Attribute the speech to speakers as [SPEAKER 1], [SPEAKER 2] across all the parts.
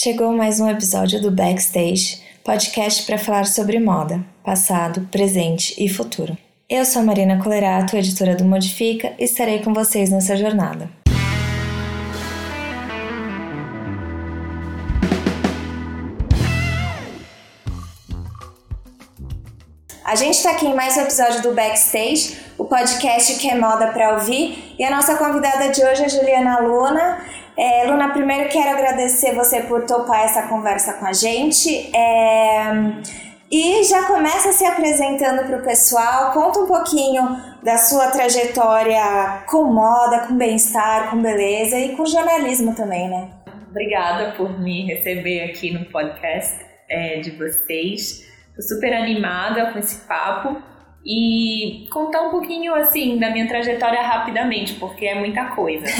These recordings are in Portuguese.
[SPEAKER 1] Chegou mais um episódio do Backstage, podcast para falar sobre moda, passado, presente e futuro. Eu sou a Marina Colerato, editora do Modifica, e estarei com vocês nessa jornada. A gente está aqui em mais um episódio do Backstage, o podcast que é moda para ouvir, e a nossa convidada de hoje é Juliana Luna. É, Luna, primeiro quero agradecer você por topar essa conversa com a gente. É, e já começa se apresentando para o pessoal, conta um pouquinho da sua trajetória com moda, com bem-estar, com beleza e com jornalismo também, né?
[SPEAKER 2] Obrigada por me receber aqui no podcast é, de vocês. Estou super animada com esse papo e contar um pouquinho assim da minha trajetória rapidamente, porque é muita coisa.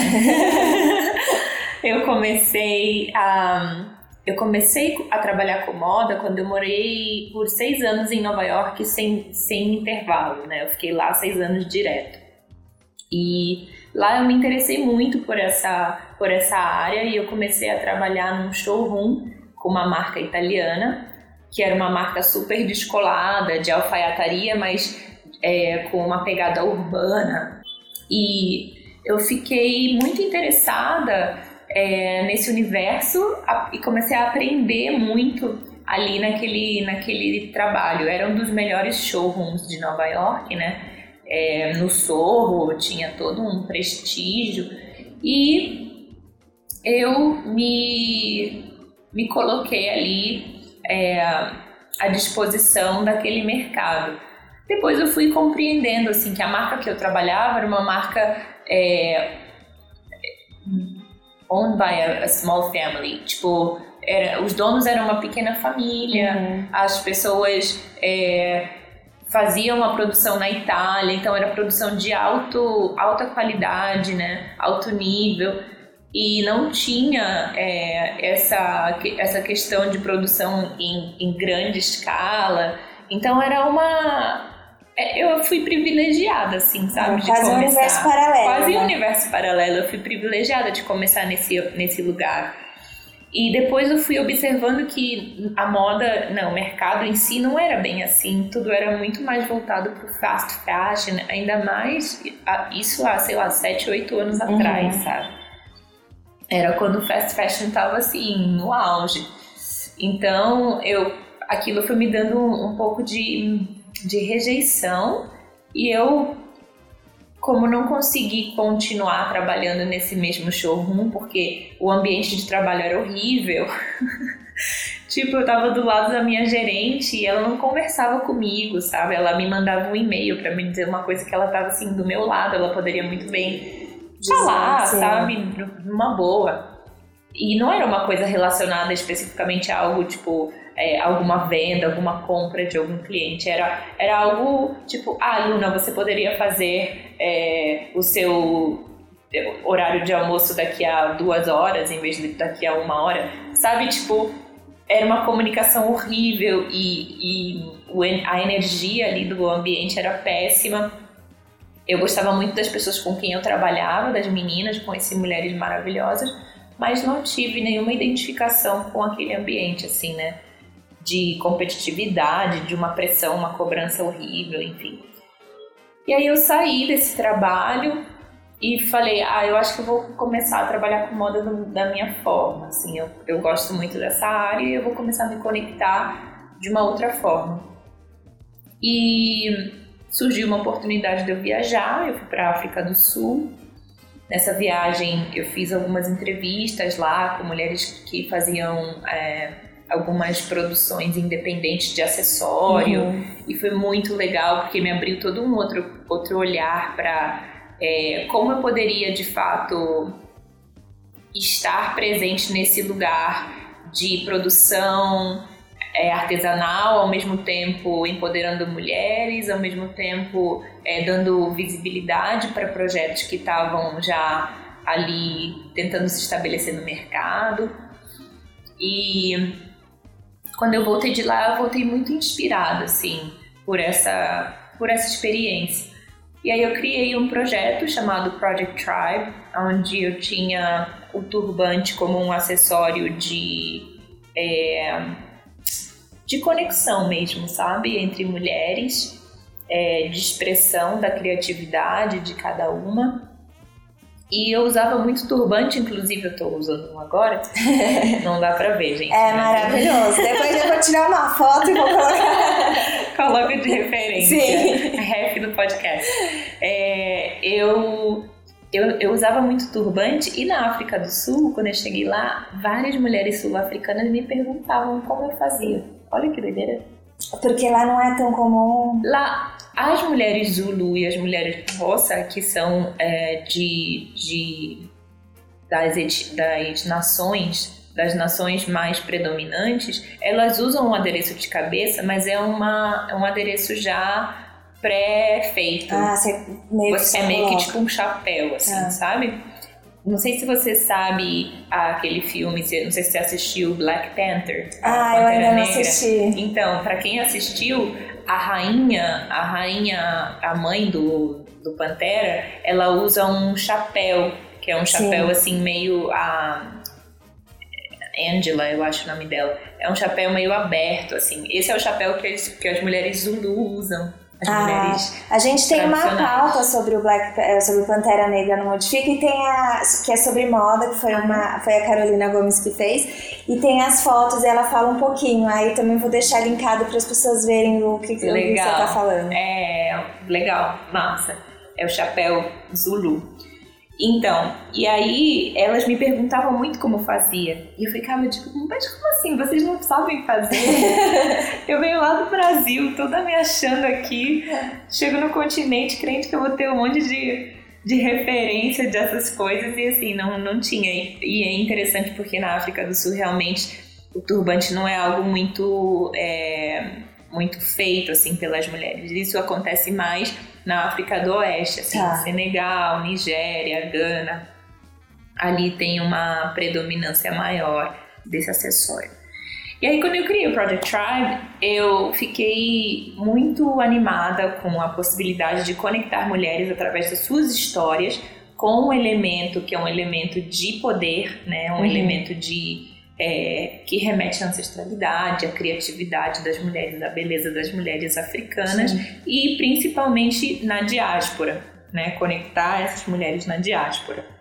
[SPEAKER 2] Eu comecei a eu comecei a trabalhar com moda quando eu morei por seis anos em Nova York sem, sem intervalo, né? Eu fiquei lá seis anos direto. E lá eu me interessei muito por essa, por essa área e eu comecei a trabalhar num showroom com uma marca italiana, que era uma marca super descolada, de alfaiataria, mas é, com uma pegada urbana. E eu fiquei muito interessada é, nesse universo e comecei a aprender muito ali naquele, naquele trabalho. Era um dos melhores showrooms de Nova York, né? É, no Sorro tinha todo um prestígio e eu me, me coloquei ali é, à disposição daquele mercado. Depois eu fui compreendendo assim que a marca que eu trabalhava era uma marca é, owned by a, a small family. Tipo, era, os donos eram uma pequena família, uhum. as pessoas é, faziam a produção na Itália, então era produção de alto, alta qualidade, né? alto nível. E não tinha é, essa, essa questão de produção em, em grande escala. Então era uma, é, eu fui privilegiada, assim, sabe?
[SPEAKER 1] de quase começar. um universo paralelo.
[SPEAKER 2] Quase né? um universo paralelo. Eu fui privilegiada de começar nesse, nesse lugar. E depois eu fui observando que a moda, não, o mercado em si não era bem assim, tudo era muito mais voltado para o fast fashion, ainda mais isso há, sei lá, 7, 8 anos uhum. atrás, sabe? Era quando o fast fashion estava assim, no auge. Então, eu aquilo foi me dando um, um pouco de de rejeição e eu como não consegui continuar trabalhando nesse mesmo showroom porque o ambiente de trabalho era horrível. tipo, eu tava do lado da minha gerente e ela não conversava comigo, sabe? Ela me mandava um e-mail para me dizer uma coisa que ela tava assim do meu lado, ela poderia muito bem falar, sabe? Numa boa. E não era uma coisa relacionada especificamente a algo tipo é, alguma venda, alguma compra de algum cliente. Era, era algo tipo, ah, Luna, você poderia fazer é, o seu horário de almoço daqui a duas horas em vez de daqui a uma hora, sabe? Tipo, era uma comunicação horrível e, e a energia ali do ambiente era péssima. Eu gostava muito das pessoas com quem eu trabalhava, das meninas, conheci mulheres maravilhosas, mas não tive nenhuma identificação com aquele ambiente, assim, né? de competitividade, de uma pressão, uma cobrança horrível, enfim. E aí eu saí desse trabalho e falei, ah, eu acho que eu vou começar a trabalhar com moda do, da minha forma, assim, eu, eu gosto muito dessa área e eu vou começar a me conectar de uma outra forma. E surgiu uma oportunidade de eu viajar, eu fui para a África do Sul. Nessa viagem eu fiz algumas entrevistas lá com mulheres que faziam é, algumas produções independentes de acessório uhum. e foi muito legal porque me abriu todo um outro, outro olhar para é, como eu poderia de fato estar presente nesse lugar de produção é, artesanal, ao mesmo tempo empoderando mulheres, ao mesmo tempo é, dando visibilidade para projetos que estavam já ali tentando se estabelecer no mercado. E quando eu voltei de lá, eu voltei muito inspirada, assim, por essa, por essa experiência. E aí eu criei um projeto chamado Project Tribe, onde eu tinha o turbante como um acessório de é, de conexão mesmo, sabe, entre mulheres, é, de expressão da criatividade de cada uma. E eu usava muito turbante, inclusive eu tô usando um agora. Não dá pra ver, gente.
[SPEAKER 1] É maravilhoso. Depois eu vou tirar uma foto e vou colocar.
[SPEAKER 2] Coloca de referência.
[SPEAKER 1] Sim.
[SPEAKER 2] Ref do podcast. É, eu, eu, eu usava muito turbante e na África do Sul, quando eu cheguei lá, várias mulheres sul-africanas me perguntavam como eu fazia. Olha que doideira.
[SPEAKER 1] Porque lá não é tão comum.
[SPEAKER 2] Lá, as mulheres Zulu e as mulheres Roça, que são é, de, de das, das nações, das nações mais predominantes, elas usam um adereço de cabeça, mas é, uma, é um adereço já pré-feito.
[SPEAKER 1] Ah, você meio que
[SPEAKER 2] Você é meio que tipo um chapéu, assim,
[SPEAKER 1] Ah.
[SPEAKER 2] sabe? Não sei se você sabe aquele filme, se- não sei se você assistiu Black Panther.
[SPEAKER 1] Ah, eu
[SPEAKER 2] Pantera
[SPEAKER 1] ainda não
[SPEAKER 2] Negra.
[SPEAKER 1] assisti.
[SPEAKER 2] Então, pra quem assistiu, a rainha, a rainha, a mãe do, do Pantera, ela usa um chapéu, que é um
[SPEAKER 1] Sim.
[SPEAKER 2] chapéu assim meio a Angela, eu acho o nome dela. É um chapéu meio aberto assim. Esse é o chapéu que, eles- que as mulheres Zulu usam. As
[SPEAKER 1] Ah,
[SPEAKER 2] mulheres
[SPEAKER 1] a gente tem uma pauta sobre o Black, sobre Pantera Negra no Modifica e tem a que é sobre moda, que foi uma foi a Carolina Gomes que fez, e tem as fotos e ela fala um pouquinho. Aí também vou deixar linkado para as pessoas verem o que, o que você
[SPEAKER 2] Legal.
[SPEAKER 1] tá falando.
[SPEAKER 2] É, legal, massa. É o chapéu Zulu. Então, e aí elas me perguntavam muito como fazia. E eu ficava tipo, mas como assim? Vocês não sabem fazer? eu venho lá do Brasil, toda me achando aqui. Chego no continente, crente que eu vou ter um monte de, de referência dessas coisas. E assim, não, não tinha. E, e é interessante porque na África do Sul realmente o turbante não é algo muito. é, muito feito assim pelas mulheres. Isso acontece mais na África do Oeste, assim,
[SPEAKER 1] Tá.
[SPEAKER 2] Senegal, Nigéria, Gana. Ali tem uma predominância maior desse acessório. E aí quando eu criei o Project Tribe, eu fiquei muito animada com a possibilidade de conectar mulheres através das suas histórias com um elemento que é um elemento de poder, né, um
[SPEAKER 1] Uhum.
[SPEAKER 2] elemento de é, que remete à ancestralidade, à criatividade das mulheres, à beleza das mulheres africanas e principalmente na diáspora, né? Conectar essas mulheres na diáspora.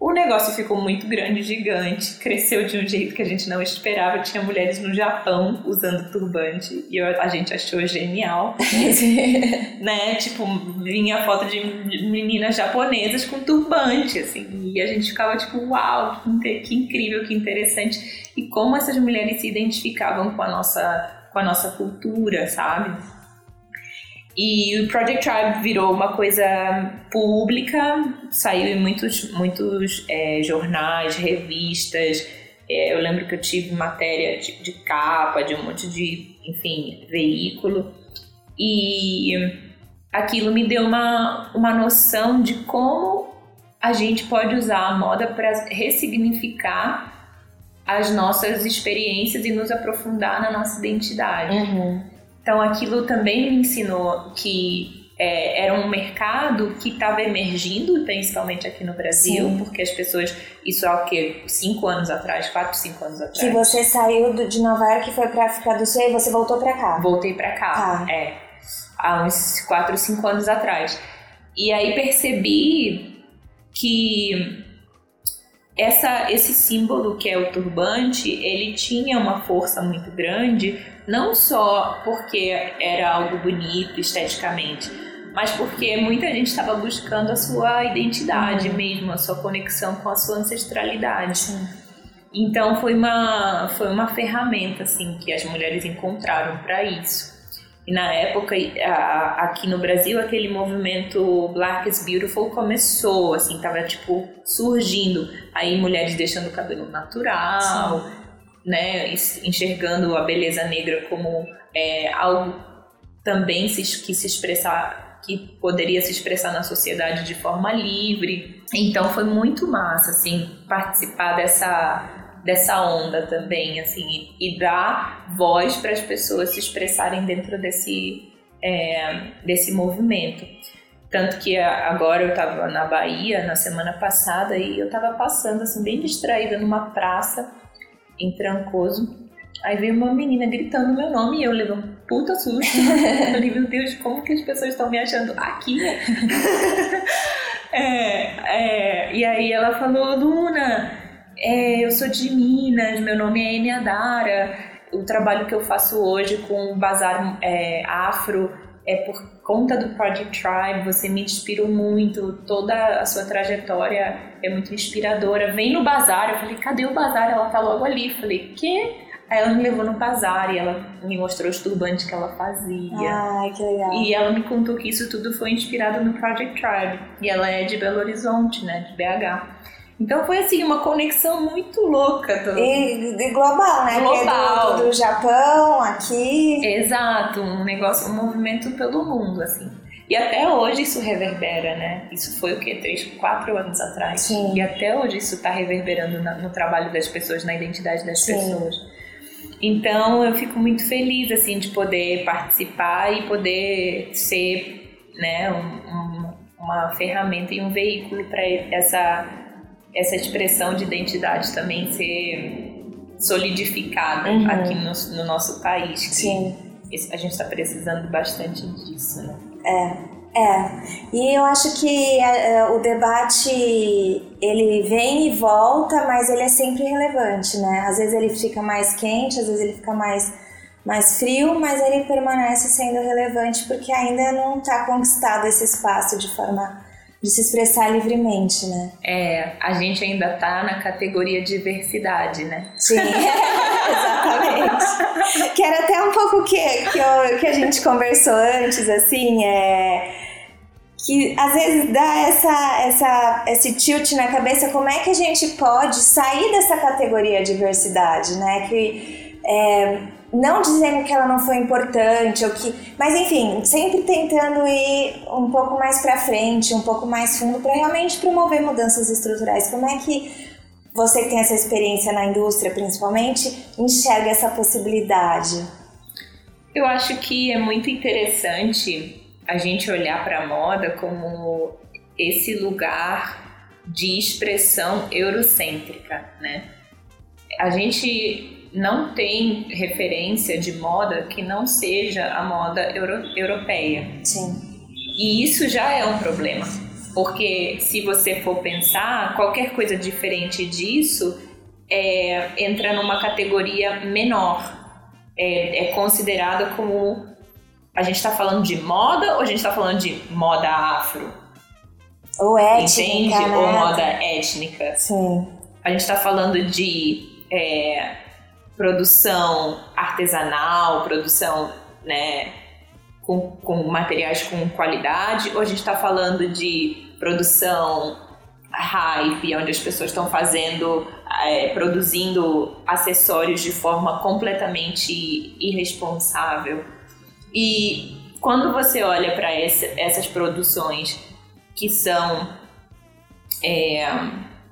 [SPEAKER 2] O negócio ficou muito grande, gigante, cresceu de um jeito que a gente não esperava. Tinha mulheres no Japão usando turbante e a gente achou genial, né? Tipo, vinha foto de meninas japonesas com turbante, assim, e a gente ficava tipo, uau, que incrível, que interessante. E como essas mulheres se identificavam com a nossa, com a nossa cultura, sabe? E o Project Tribe virou uma coisa pública, saiu em muitos, muitos é, jornais, revistas. É, eu lembro que eu tive matéria de, de capa, de um monte de, enfim, veículo. E aquilo me deu uma, uma noção de como a gente pode usar a moda para ressignificar as nossas experiências e nos aprofundar na nossa identidade.
[SPEAKER 1] Uhum.
[SPEAKER 2] Então aquilo também me ensinou que é, era um mercado que estava emergindo, principalmente aqui no Brasil,
[SPEAKER 1] Sim.
[SPEAKER 2] porque as pessoas, isso há o quê? Cinco anos atrás, quatro, cinco anos atrás.
[SPEAKER 1] Que você saiu de Nova York e foi pra África do Sul e você voltou pra cá.
[SPEAKER 2] Voltei pra cá,
[SPEAKER 1] Tá.
[SPEAKER 2] é, há uns quatro, cinco anos atrás. E aí percebi que essa, esse símbolo que é o turbante, ele tinha uma força muito grande, não só porque era algo bonito esteticamente, mas porque muita gente estava buscando a sua identidade mesmo, a sua conexão com a sua ancestralidade.
[SPEAKER 1] Sim.
[SPEAKER 2] Então foi uma foi uma ferramenta assim que as mulheres encontraram para isso. E na época a- aqui no Brasil aquele movimento Black is Beautiful começou, assim, tava tipo surgindo. Aí mulheres deixando o cabelo natural, né, es- enxergando a beleza negra como é, algo também se, que se expressar que poderia se expressar na sociedade de forma livre. Então foi muito massa assim participar dessa dessa onda também assim e, e dar voz para as pessoas se expressarem dentro desse é, desse movimento. Tanto que agora eu tava na Bahia na semana passada e eu tava passando assim, bem distraída numa praça em Trancoso. Aí veio uma menina gritando meu nome e eu levei um puta susto. eu falei, meu Deus, como que as pessoas estão me achando aqui? é, é, e aí ela falou, Luna, é, eu sou de Minas, meu nome é Eniadara. O trabalho que eu faço hoje com o bazar é, afro é por conta do Project Tribe, você me inspirou muito, toda a sua trajetória é muito inspiradora. Vem no bazar, eu falei, cadê o bazar? Ela tá logo ali. Eu falei, que? Aí ela me levou no bazar e ela me mostrou os turbantes que ela fazia.
[SPEAKER 1] Ai, que legal.
[SPEAKER 2] E ela me contou que isso tudo foi inspirado no Project Tribe. E ela é de Belo Horizonte, né, de BH. Então foi assim, uma conexão muito louca.
[SPEAKER 1] Do... E, e global, né?
[SPEAKER 2] Global.
[SPEAKER 1] Do, do, Japão, aqui.
[SPEAKER 2] Exato, um negócio, um movimento pelo mundo, assim. E até hoje isso reverbera, né? Isso foi o que? Três, quatro anos atrás.
[SPEAKER 1] Sim.
[SPEAKER 2] E até hoje isso está reverberando na, no trabalho das pessoas, na identidade das Sim. pessoas. Então eu fico muito feliz assim de poder participar e poder ser né, um, um, uma ferramenta e um veículo para essa, essa expressão de identidade também ser solidificada uhum. aqui no, no, nosso país.
[SPEAKER 1] Sim.
[SPEAKER 2] A gente está precisando bastante disso, né?
[SPEAKER 1] É. É, e eu acho que é, o debate ele vem e volta, mas ele é sempre relevante, né? Às vezes ele fica mais quente, às vezes ele fica mais, mais frio, mas ele permanece sendo relevante porque ainda não está conquistado esse espaço de forma de se expressar livremente, né?
[SPEAKER 2] É, a gente ainda tá na categoria diversidade, né?
[SPEAKER 1] Sim, exatamente. que era até um pouco que, que, eu, que a gente conversou antes, assim, é que às vezes dá essa, essa, esse tilt na cabeça, como é que a gente pode sair dessa categoria diversidade, né? Que é, não dizendo que ela não foi importante ou que, mas enfim, sempre tentando ir um pouco mais para frente, um pouco mais fundo para realmente promover mudanças estruturais. Como é que você que tem essa experiência na indústria, principalmente, enxerga essa possibilidade?
[SPEAKER 2] Eu acho que é muito interessante a gente olhar para a moda como esse lugar de expressão eurocêntrica, né? A gente não tem referência de moda que não seja a moda euro europeia.
[SPEAKER 1] Sim.
[SPEAKER 2] E isso já é um problema, porque se você for pensar, qualquer coisa diferente disso é, entra numa categoria menor, é, é considerada como a gente está falando de moda ou a gente está falando de moda afro?
[SPEAKER 1] Ou étnica, Entende?
[SPEAKER 2] Né? Ou moda étnica.
[SPEAKER 1] Sim.
[SPEAKER 2] A gente está falando de é, produção artesanal, produção né, com, com materiais com qualidade, ou a gente está falando de produção hype, onde as pessoas estão fazendo, é, produzindo acessórios de forma completamente irresponsável. E quando você olha para essas produções que são é,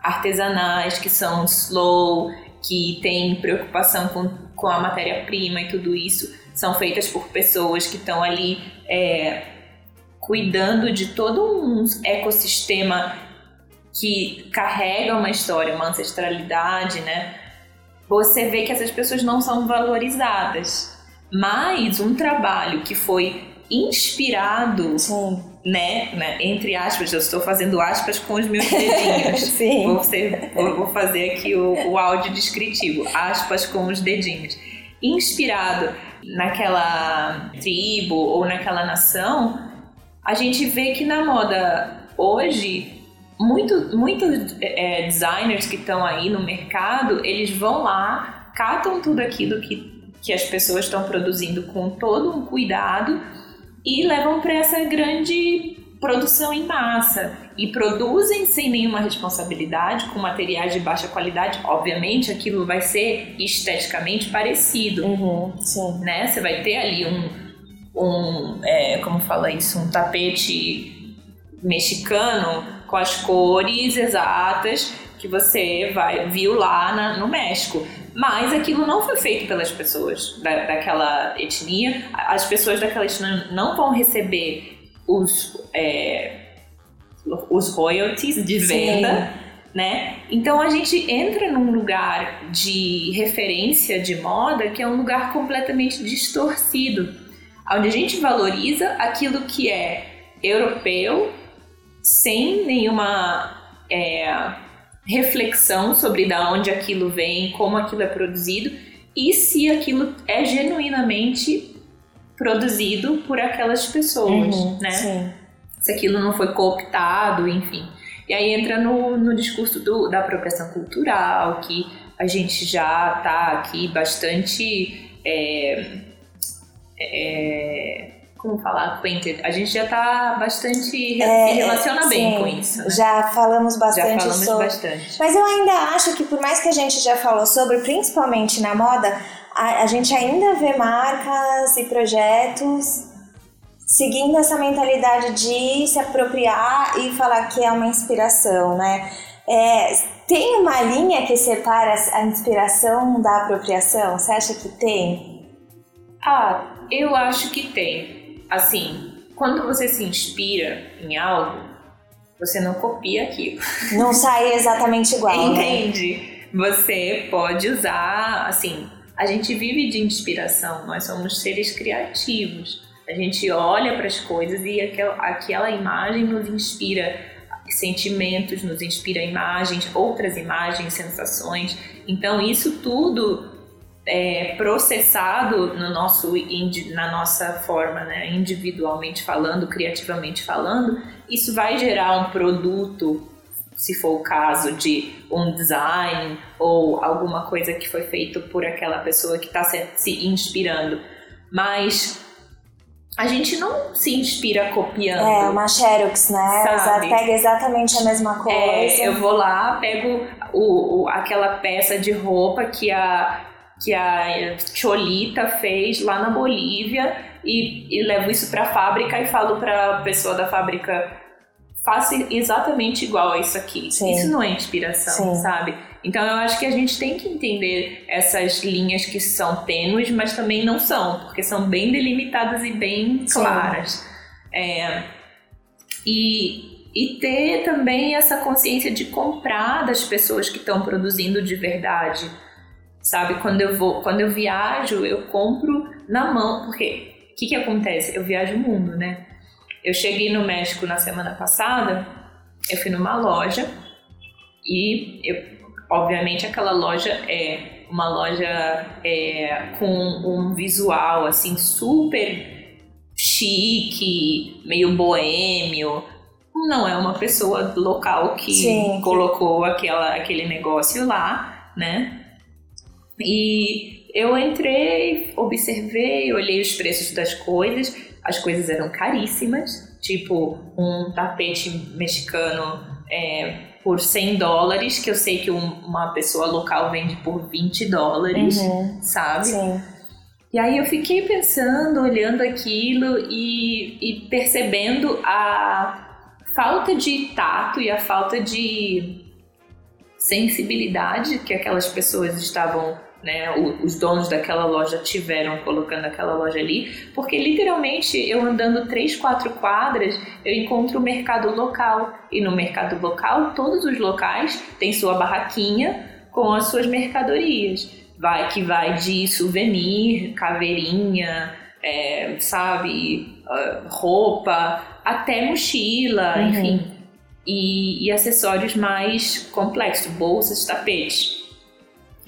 [SPEAKER 2] artesanais, que são slow, que têm preocupação com, com a matéria-prima e tudo isso, são feitas por pessoas que estão ali é, cuidando de todo um ecossistema que carrega uma história, uma ancestralidade, né? Você vê que essas pessoas não são valorizadas mas um trabalho que foi inspirado,
[SPEAKER 1] Sim.
[SPEAKER 2] Né, né, entre aspas, eu estou fazendo aspas com os meus dedinhos.
[SPEAKER 1] Sim.
[SPEAKER 2] Vou, ser, vou, vou, fazer aqui o, o áudio descritivo, aspas com os dedinhos. Inspirado naquela tribo ou naquela nação, a gente vê que na moda hoje muitos muito, é, designers que estão aí no mercado, eles vão lá, catam tudo aquilo que que as pessoas estão produzindo com todo um cuidado e levam para essa grande produção em massa e produzem sem nenhuma responsabilidade com materiais de baixa qualidade. Obviamente, aquilo vai ser esteticamente parecido,
[SPEAKER 1] uhum, sim.
[SPEAKER 2] né? Você vai ter ali um, um é, como fala isso, um tapete mexicano com as cores exatas que você vai viu lá na, no México. Mas aquilo não foi feito pelas pessoas da, daquela etnia. As pessoas daquela etnia não vão receber os, é, os royalties de venda. Sim né? Então a gente entra num lugar de referência de moda que é um lugar completamente distorcido, onde a gente valoriza aquilo que é europeu sem nenhuma é, reflexão sobre da onde aquilo vem, como aquilo é produzido e se aquilo é genuinamente produzido por aquelas pessoas,
[SPEAKER 1] uhum,
[SPEAKER 2] né?
[SPEAKER 1] Sim.
[SPEAKER 2] Se aquilo não foi cooptado, enfim. E aí entra no, no discurso do, da apropriação cultural, que a gente já está aqui bastante. É, é, como falar, acquainted? A gente já está bastante. É, se relaciona bem
[SPEAKER 1] sim,
[SPEAKER 2] com isso. Né?
[SPEAKER 1] Já falamos bastante
[SPEAKER 2] já falamos
[SPEAKER 1] sobre.
[SPEAKER 2] Bastante.
[SPEAKER 1] Mas eu ainda acho que, por mais que a gente já falou sobre, principalmente na moda, a, a gente ainda vê marcas e projetos seguindo essa mentalidade de se apropriar e falar que é uma inspiração, né? É, tem uma linha que separa a inspiração da apropriação? Você acha que tem?
[SPEAKER 2] Ah, eu acho que tem. Assim, quando você se inspira em algo, você não copia aquilo.
[SPEAKER 1] Não sai exatamente igual.
[SPEAKER 2] Né? Entende? Né? Você pode usar, assim, a gente vive de inspiração, nós somos seres criativos. A gente olha para as coisas e aquela, aquela imagem nos inspira sentimentos, nos inspira imagens, outras imagens, sensações. Então isso tudo é processado no nosso na nossa forma, né, individualmente falando, criativamente falando, isso vai gerar um produto, se for o caso de um design ou alguma coisa que foi feito por aquela pessoa que está se, se inspirando. Mas a gente não se inspira copiando.
[SPEAKER 1] É, uma Xerox, né? Sabe? Pega exatamente a mesma é, coisa.
[SPEAKER 2] É, eu vou lá, pego o, o, aquela peça de roupa que a, que a Cholita fez lá na Bolívia e, e levo isso para a fábrica e falo para a pessoa da fábrica faça exatamente igual a isso aqui. Sim. Isso não é inspiração, Sim. sabe? Então eu acho que a gente tem que entender essas linhas que são tênues, mas também não são, porque são bem delimitadas e bem claras. É, e, e ter também essa consciência de comprar das pessoas que estão produzindo de verdade. Sabe, quando eu vou, quando eu viajo, eu compro na mão, porque o que, que acontece? Eu viajo o mundo, né? Eu cheguei no México na semana passada, eu fui numa loja e eu obviamente aquela loja é uma loja é, com um visual assim super chique, meio boêmio. Não é uma pessoa local que Sim. colocou aquela, aquele negócio lá, né? E eu entrei, observei, olhei os preços das coisas. As coisas eram caríssimas, tipo um tapete mexicano é, por 100 dólares, que eu sei que um, uma pessoa local vende por 20 dólares, uhum. sabe?
[SPEAKER 1] Sim.
[SPEAKER 2] E aí eu fiquei pensando, olhando aquilo e, e percebendo a falta de tato e a falta de sensibilidade que aquelas pessoas estavam né, os donos daquela loja tiveram colocando aquela loja ali, porque literalmente eu andando três, quatro quadras, eu encontro o mercado local e no mercado local todos os locais têm sua barraquinha com as suas mercadorias, vai que vai de souvenir, caveirinha, é, sabe, ah, roupa, até mochila, uhum. enfim, e, e acessórios mais complexos, bolsas, tapetes.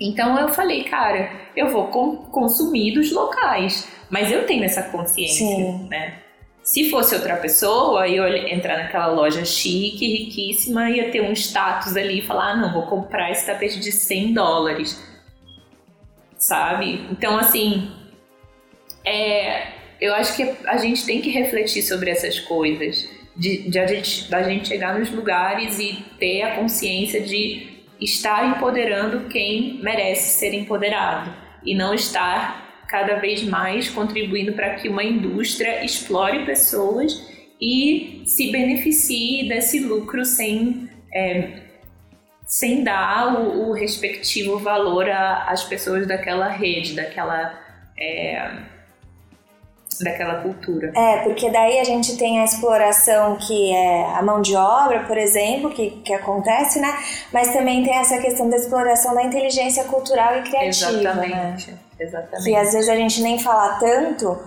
[SPEAKER 2] Então eu falei, cara, eu vou consumir dos locais, mas eu tenho essa consciência, Sim. né? Se fosse outra pessoa, eu entrar naquela loja chique, riquíssima, ia ter um status ali e falar, ah, não, vou comprar esse tapete de 100 dólares, sabe? Então, assim, é, eu acho que a gente tem que refletir sobre essas coisas, de, de a gente, da gente chegar nos lugares e ter a consciência de estar empoderando quem merece ser empoderado e não estar cada vez mais contribuindo para que uma indústria explore pessoas e se beneficie desse lucro sem, é, sem dar o, o, respectivo valor às pessoas daquela rede, daquela. É, daquela cultura.
[SPEAKER 1] É, porque daí a gente tem a exploração que é a mão de obra, por exemplo, que, que acontece, né? Mas também tem essa questão da exploração da inteligência cultural e criativa,
[SPEAKER 2] Exatamente.
[SPEAKER 1] né?
[SPEAKER 2] Exatamente.
[SPEAKER 1] Que às vezes a gente nem fala tanto,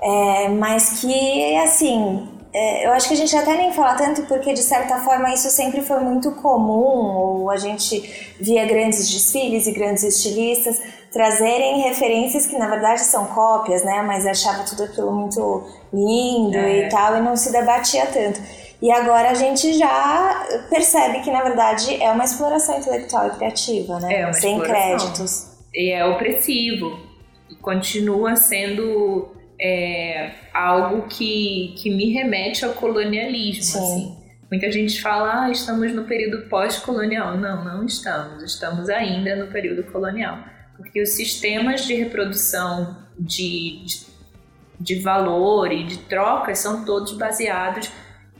[SPEAKER 1] é, mas que, assim, é, eu acho que a gente até nem fala tanto porque, de certa forma, isso sempre foi muito comum, ou a gente via grandes desfiles e grandes estilistas trazerem referências que, na verdade, são cópias, né? Mas achava tudo aquilo muito lindo
[SPEAKER 2] É.
[SPEAKER 1] e tal, e não se debatia tanto. E agora a gente já percebe que, na verdade, é uma exploração intelectual e criativa, né?
[SPEAKER 2] É uma
[SPEAKER 1] Sem
[SPEAKER 2] exploração.
[SPEAKER 1] créditos.
[SPEAKER 2] E é opressivo. E continua sendo é, algo que, que me remete ao colonialismo.
[SPEAKER 1] Sim.
[SPEAKER 2] Assim. Muita gente fala, ah, estamos no período pós-colonial. Não, não estamos. Estamos ainda no período colonial. Porque os sistemas de reprodução de, de, de valor e de trocas são todos baseados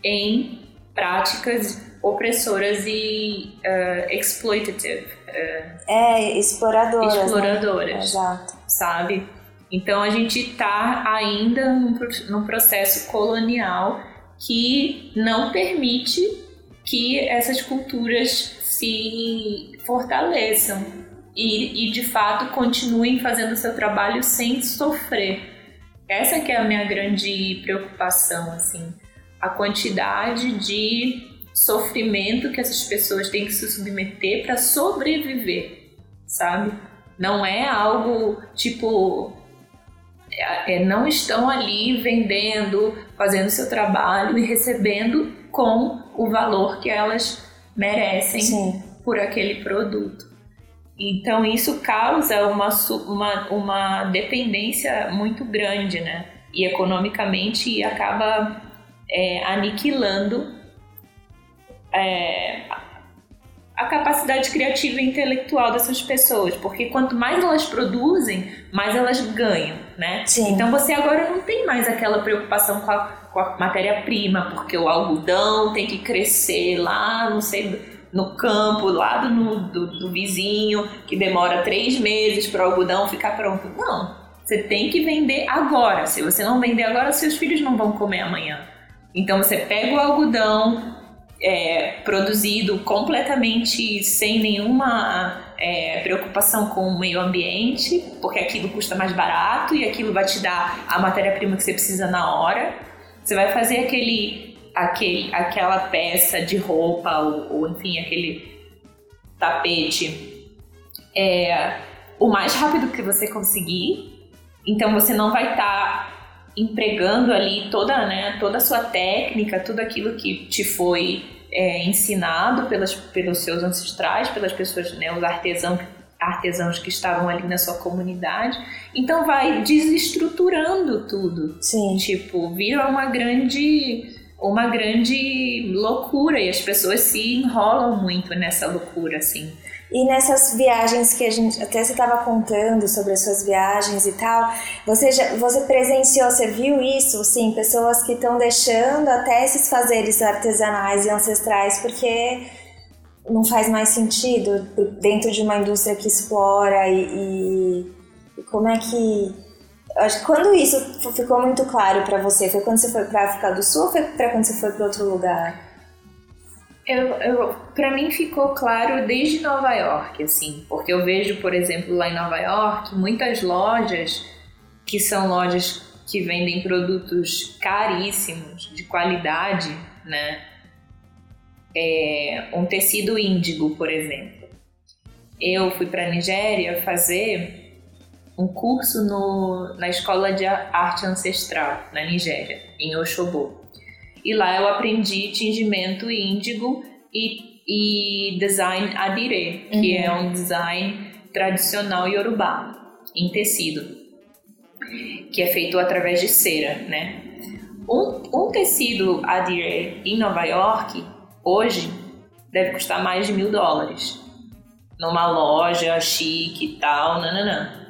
[SPEAKER 2] em práticas opressoras e uh, exploitative, uh,
[SPEAKER 1] É, exploradoras. né?
[SPEAKER 2] exploradoras,
[SPEAKER 1] Exato.
[SPEAKER 2] sabe? Então a gente está ainda num, num processo colonial que não permite que essas culturas se fortaleçam e, e de fato continuem fazendo seu trabalho sem sofrer. Essa que é a minha grande preocupação, assim, a quantidade de sofrimento que essas pessoas têm que se submeter para sobreviver, sabe? Não é algo tipo é, é, não estão ali vendendo, fazendo seu trabalho e recebendo com o valor que elas merecem
[SPEAKER 1] Sim.
[SPEAKER 2] por aquele produto. Então isso causa uma, uma, uma dependência muito grande, né? E economicamente acaba é, aniquilando é, a capacidade criativa e intelectual dessas pessoas, porque quanto mais elas produzem, mais elas ganham, né?
[SPEAKER 1] Sim.
[SPEAKER 2] Então você agora não tem mais aquela preocupação com a, com a matéria-prima, porque o algodão tem que crescer lá, não sei, no campo, lá do, do, do vizinho, que demora três meses para o algodão ficar pronto. Não, você tem que vender agora. Se você não vender agora, seus filhos não vão comer amanhã. Então você pega o algodão, é, produzido completamente sem nenhuma é, preocupação com o meio ambiente, porque aquilo custa mais barato e aquilo vai te dar a matéria-prima que você precisa na hora. Você vai fazer aquele, aquele, aquela peça de roupa ou, ou enfim aquele tapete é, o mais rápido que você conseguir. Então você não vai estar empregando ali toda, né, toda a sua técnica, tudo aquilo que te foi é, ensinado pelas, pelos seus ancestrais, pelas pessoas, né, os artesãos, artesãos que estavam ali na sua comunidade. Então vai desestruturando tudo.
[SPEAKER 1] Sim.
[SPEAKER 2] Tipo, vira uma grande uma grande loucura e as pessoas se enrolam muito nessa loucura, assim.
[SPEAKER 1] E nessas viagens que a gente até você estava contando sobre as suas viagens e tal, você já, você presenciou, você viu isso, sim, pessoas que estão deixando até esses fazeres artesanais e ancestrais porque não faz mais sentido dentro de uma indústria que explora e, e, como é que acho que quando isso ficou muito claro para você, foi quando você foi para África do Sul ou foi para quando você foi para outro lugar?
[SPEAKER 2] Eu, eu, para mim ficou claro desde Nova York, assim, porque eu vejo, por exemplo, lá em Nova York, muitas lojas que são lojas que vendem produtos caríssimos, de qualidade, né? É, um tecido índigo, por exemplo. Eu fui para a Nigéria fazer um curso no, na escola de arte ancestral na Nigéria, em Oshobo. E lá eu aprendi tingimento índigo e, e design adire, que
[SPEAKER 1] Uhum.
[SPEAKER 2] é um design tradicional iorubá, em tecido, que é feito através de cera, né? Um, um tecido adire em Nova York, hoje, deve custar mais de mil dólares. Numa loja chique e tal, nananã.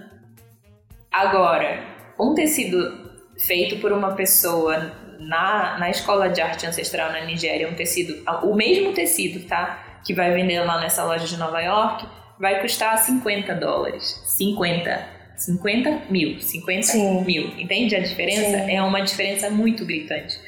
[SPEAKER 2] Agora, um tecido feito por uma pessoa na, na escola de arte ancestral na Nigéria, um tecido, o mesmo tecido, tá? Que vai vender lá nessa loja de Nova York, vai custar 50 dólares. 50. 50 mil, 50
[SPEAKER 1] Sim.
[SPEAKER 2] mil. Entende a diferença?
[SPEAKER 1] Sim.
[SPEAKER 2] É uma diferença muito gritante.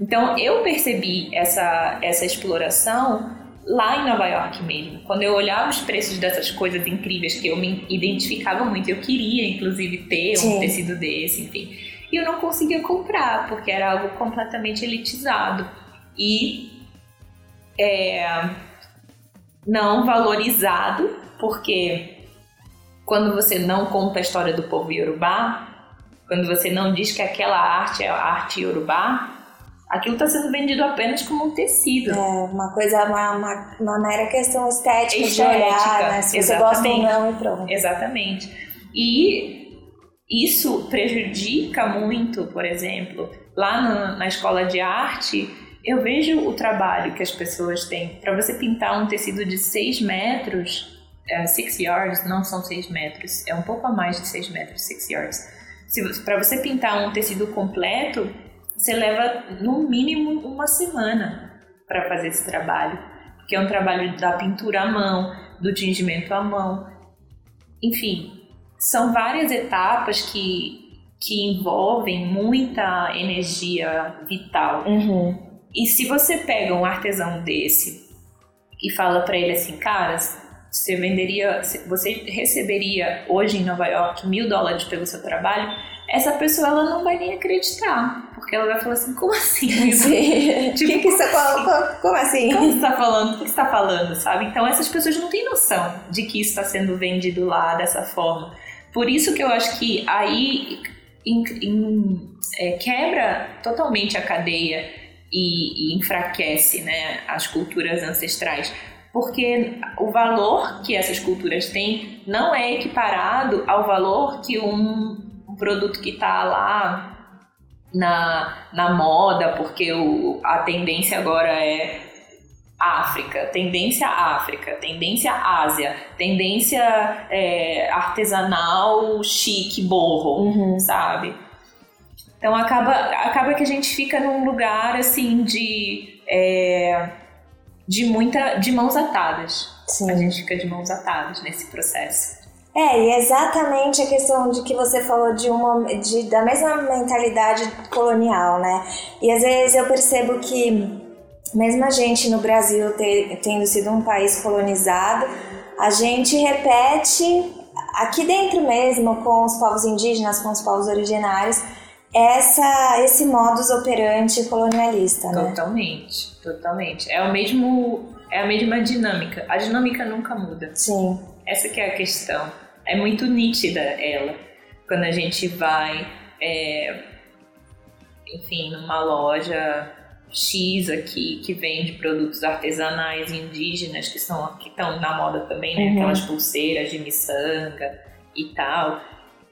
[SPEAKER 2] Então eu percebi essa, essa exploração lá em Nova York mesmo. Quando eu olhava os preços dessas coisas incríveis que eu me identificava muito, eu queria inclusive ter
[SPEAKER 1] Sim.
[SPEAKER 2] um tecido desse, enfim. E eu não conseguia comprar, porque era algo completamente elitizado. E é, não valorizado, porque quando você não conta a história do povo iorubá, quando você não diz que aquela arte é a arte iorubá, aquilo está sendo vendido apenas como um tecido.
[SPEAKER 1] É uma coisa, uma, uma, uma mera questão estética, de
[SPEAKER 2] Estética,
[SPEAKER 1] olhar, né? Se você gosta ou não e pronto.
[SPEAKER 2] Exatamente. E isso prejudica muito, por exemplo, lá na, na escola de arte, eu vejo o trabalho que as pessoas têm. Para você pintar um tecido de 6 metros, 6 yards, não são 6 metros, é um pouco a mais de 6 metros, 6 yards. Para você pintar um tecido completo, você leva no mínimo uma semana para fazer esse trabalho, porque é um trabalho da pintura à mão, do tingimento à mão, enfim, são várias etapas que, que envolvem muita energia vital.
[SPEAKER 1] Uhum.
[SPEAKER 2] E se você pega um artesão desse e fala para ele assim, cara, você venderia, você receberia hoje em Nova York mil dólares pelo seu trabalho, essa pessoa ela não vai nem acreditar, porque ela vai falar assim, como assim?
[SPEAKER 1] Sim.
[SPEAKER 2] Tipo,
[SPEAKER 1] que que isso, como, como- como assim?
[SPEAKER 2] Como você está falando? O que você está falando, sabe? Então essas pessoas não têm noção de que isso está sendo vendido lá dessa forma. Por isso que eu acho que aí em- em- é, quebra totalmente a cadeia e, e enfraquece né, as culturas ancestrais. Porque o valor que essas culturas têm não é equiparado ao valor que um, um produto que está lá na, na moda, porque o, a tendência agora é África, tendência África, tendência Ásia, tendência é, artesanal chique borro,
[SPEAKER 1] Uhum.
[SPEAKER 2] sabe? Então acaba, acaba que a gente fica num lugar assim de é, de muita de mãos atadas.
[SPEAKER 1] Sim.
[SPEAKER 2] A gente fica de mãos atadas nesse processo.
[SPEAKER 1] É, e exatamente a questão de que você falou de uma de, da mesma mentalidade colonial, né? E às vezes eu percebo que mesmo a gente no Brasil ter, tendo sido um país colonizado, a gente repete aqui dentro mesmo com os povos indígenas, com os povos originários, essa esse modus operandi colonialista, né?
[SPEAKER 2] Totalmente, totalmente. É o mesmo é a mesma dinâmica. A dinâmica nunca muda.
[SPEAKER 1] Sim.
[SPEAKER 2] Essa que é a questão. É muito nítida ela. Quando a gente vai, é, enfim, numa loja X aqui que vende produtos artesanais indígenas que são que estão na moda também, né?
[SPEAKER 1] Uhum.
[SPEAKER 2] Aquelas pulseiras de miçanga e tal.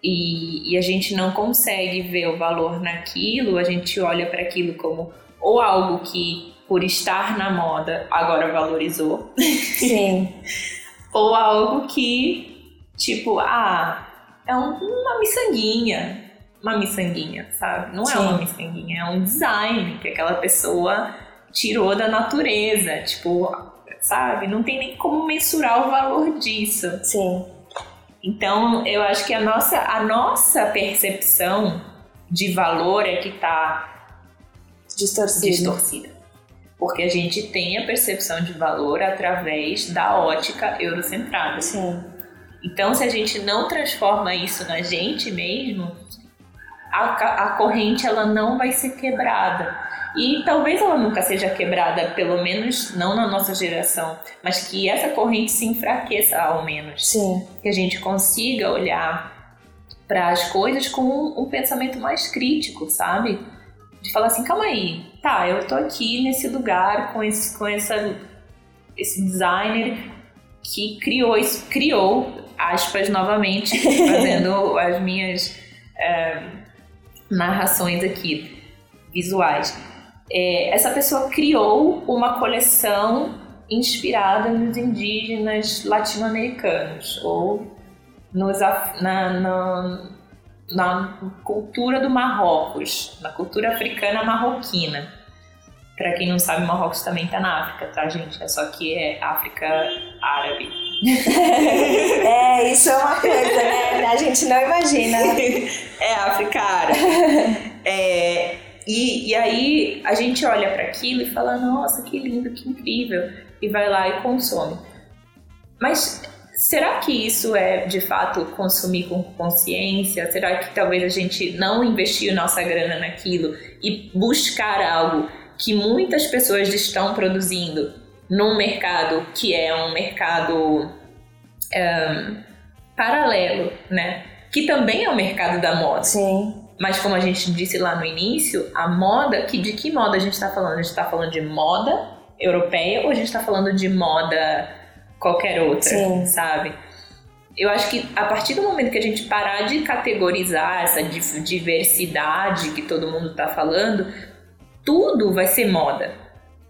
[SPEAKER 2] E, e a gente não consegue ver o valor naquilo, a gente olha para aquilo como ou algo que por estar na moda agora valorizou,
[SPEAKER 1] Sim.
[SPEAKER 2] ou algo que, tipo, ah, é um- uma miçanguinha. Uma miçanguinha, sabe? Não é
[SPEAKER 1] Sim.
[SPEAKER 2] uma miçanguinha, é um design que aquela pessoa tirou da natureza. Tipo, sabe? Não tem nem como mensurar o valor disso.
[SPEAKER 1] Sim.
[SPEAKER 2] Então, eu acho que a nossa, a nossa percepção de valor é que tá
[SPEAKER 1] Distorcido.
[SPEAKER 2] distorcida. Porque a gente tem a percepção de valor através da ótica eurocentrada.
[SPEAKER 1] Sim.
[SPEAKER 2] Então, se a gente não transforma isso na gente mesmo, a, a corrente ela não vai ser quebrada. E talvez ela nunca seja quebrada, pelo menos não na nossa geração, mas que essa corrente se enfraqueça ao menos.
[SPEAKER 1] Sim.
[SPEAKER 2] Que a gente consiga olhar para as coisas com um, um pensamento mais crítico, sabe? De falar assim, calma aí, tá, eu tô aqui nesse lugar com esse, com essa, esse designer que criou isso, criou, aspas novamente, fazendo as minhas é, narrações aqui, visuais. É, essa pessoa criou uma coleção inspirada nos indígenas latino-americanos ou nos, na, na, na cultura do Marrocos, na cultura africana marroquina. Para quem não sabe, Marrocos também está na África, tá, gente? É só que é África árabe.
[SPEAKER 1] é, isso é uma coisa, né? A gente não imagina.
[SPEAKER 2] é, africana. É, e, e aí a gente olha para aquilo e fala, nossa, que lindo, que incrível. E vai lá e consome. Mas será que isso é de fato consumir com consciência? Será que talvez a gente não investiu nossa grana naquilo e buscar algo que muitas pessoas estão produzindo num mercado que é um mercado um, paralelo, né? Que também é o mercado da moda.
[SPEAKER 1] Sim.
[SPEAKER 2] Mas como a gente disse lá no início, a moda, que de que moda a gente está falando? A gente está falando de moda europeia ou a gente está falando de moda qualquer outra, Sim. sabe? Eu acho que a partir do momento que a gente parar de categorizar essa diversidade que todo mundo está falando, tudo vai ser moda.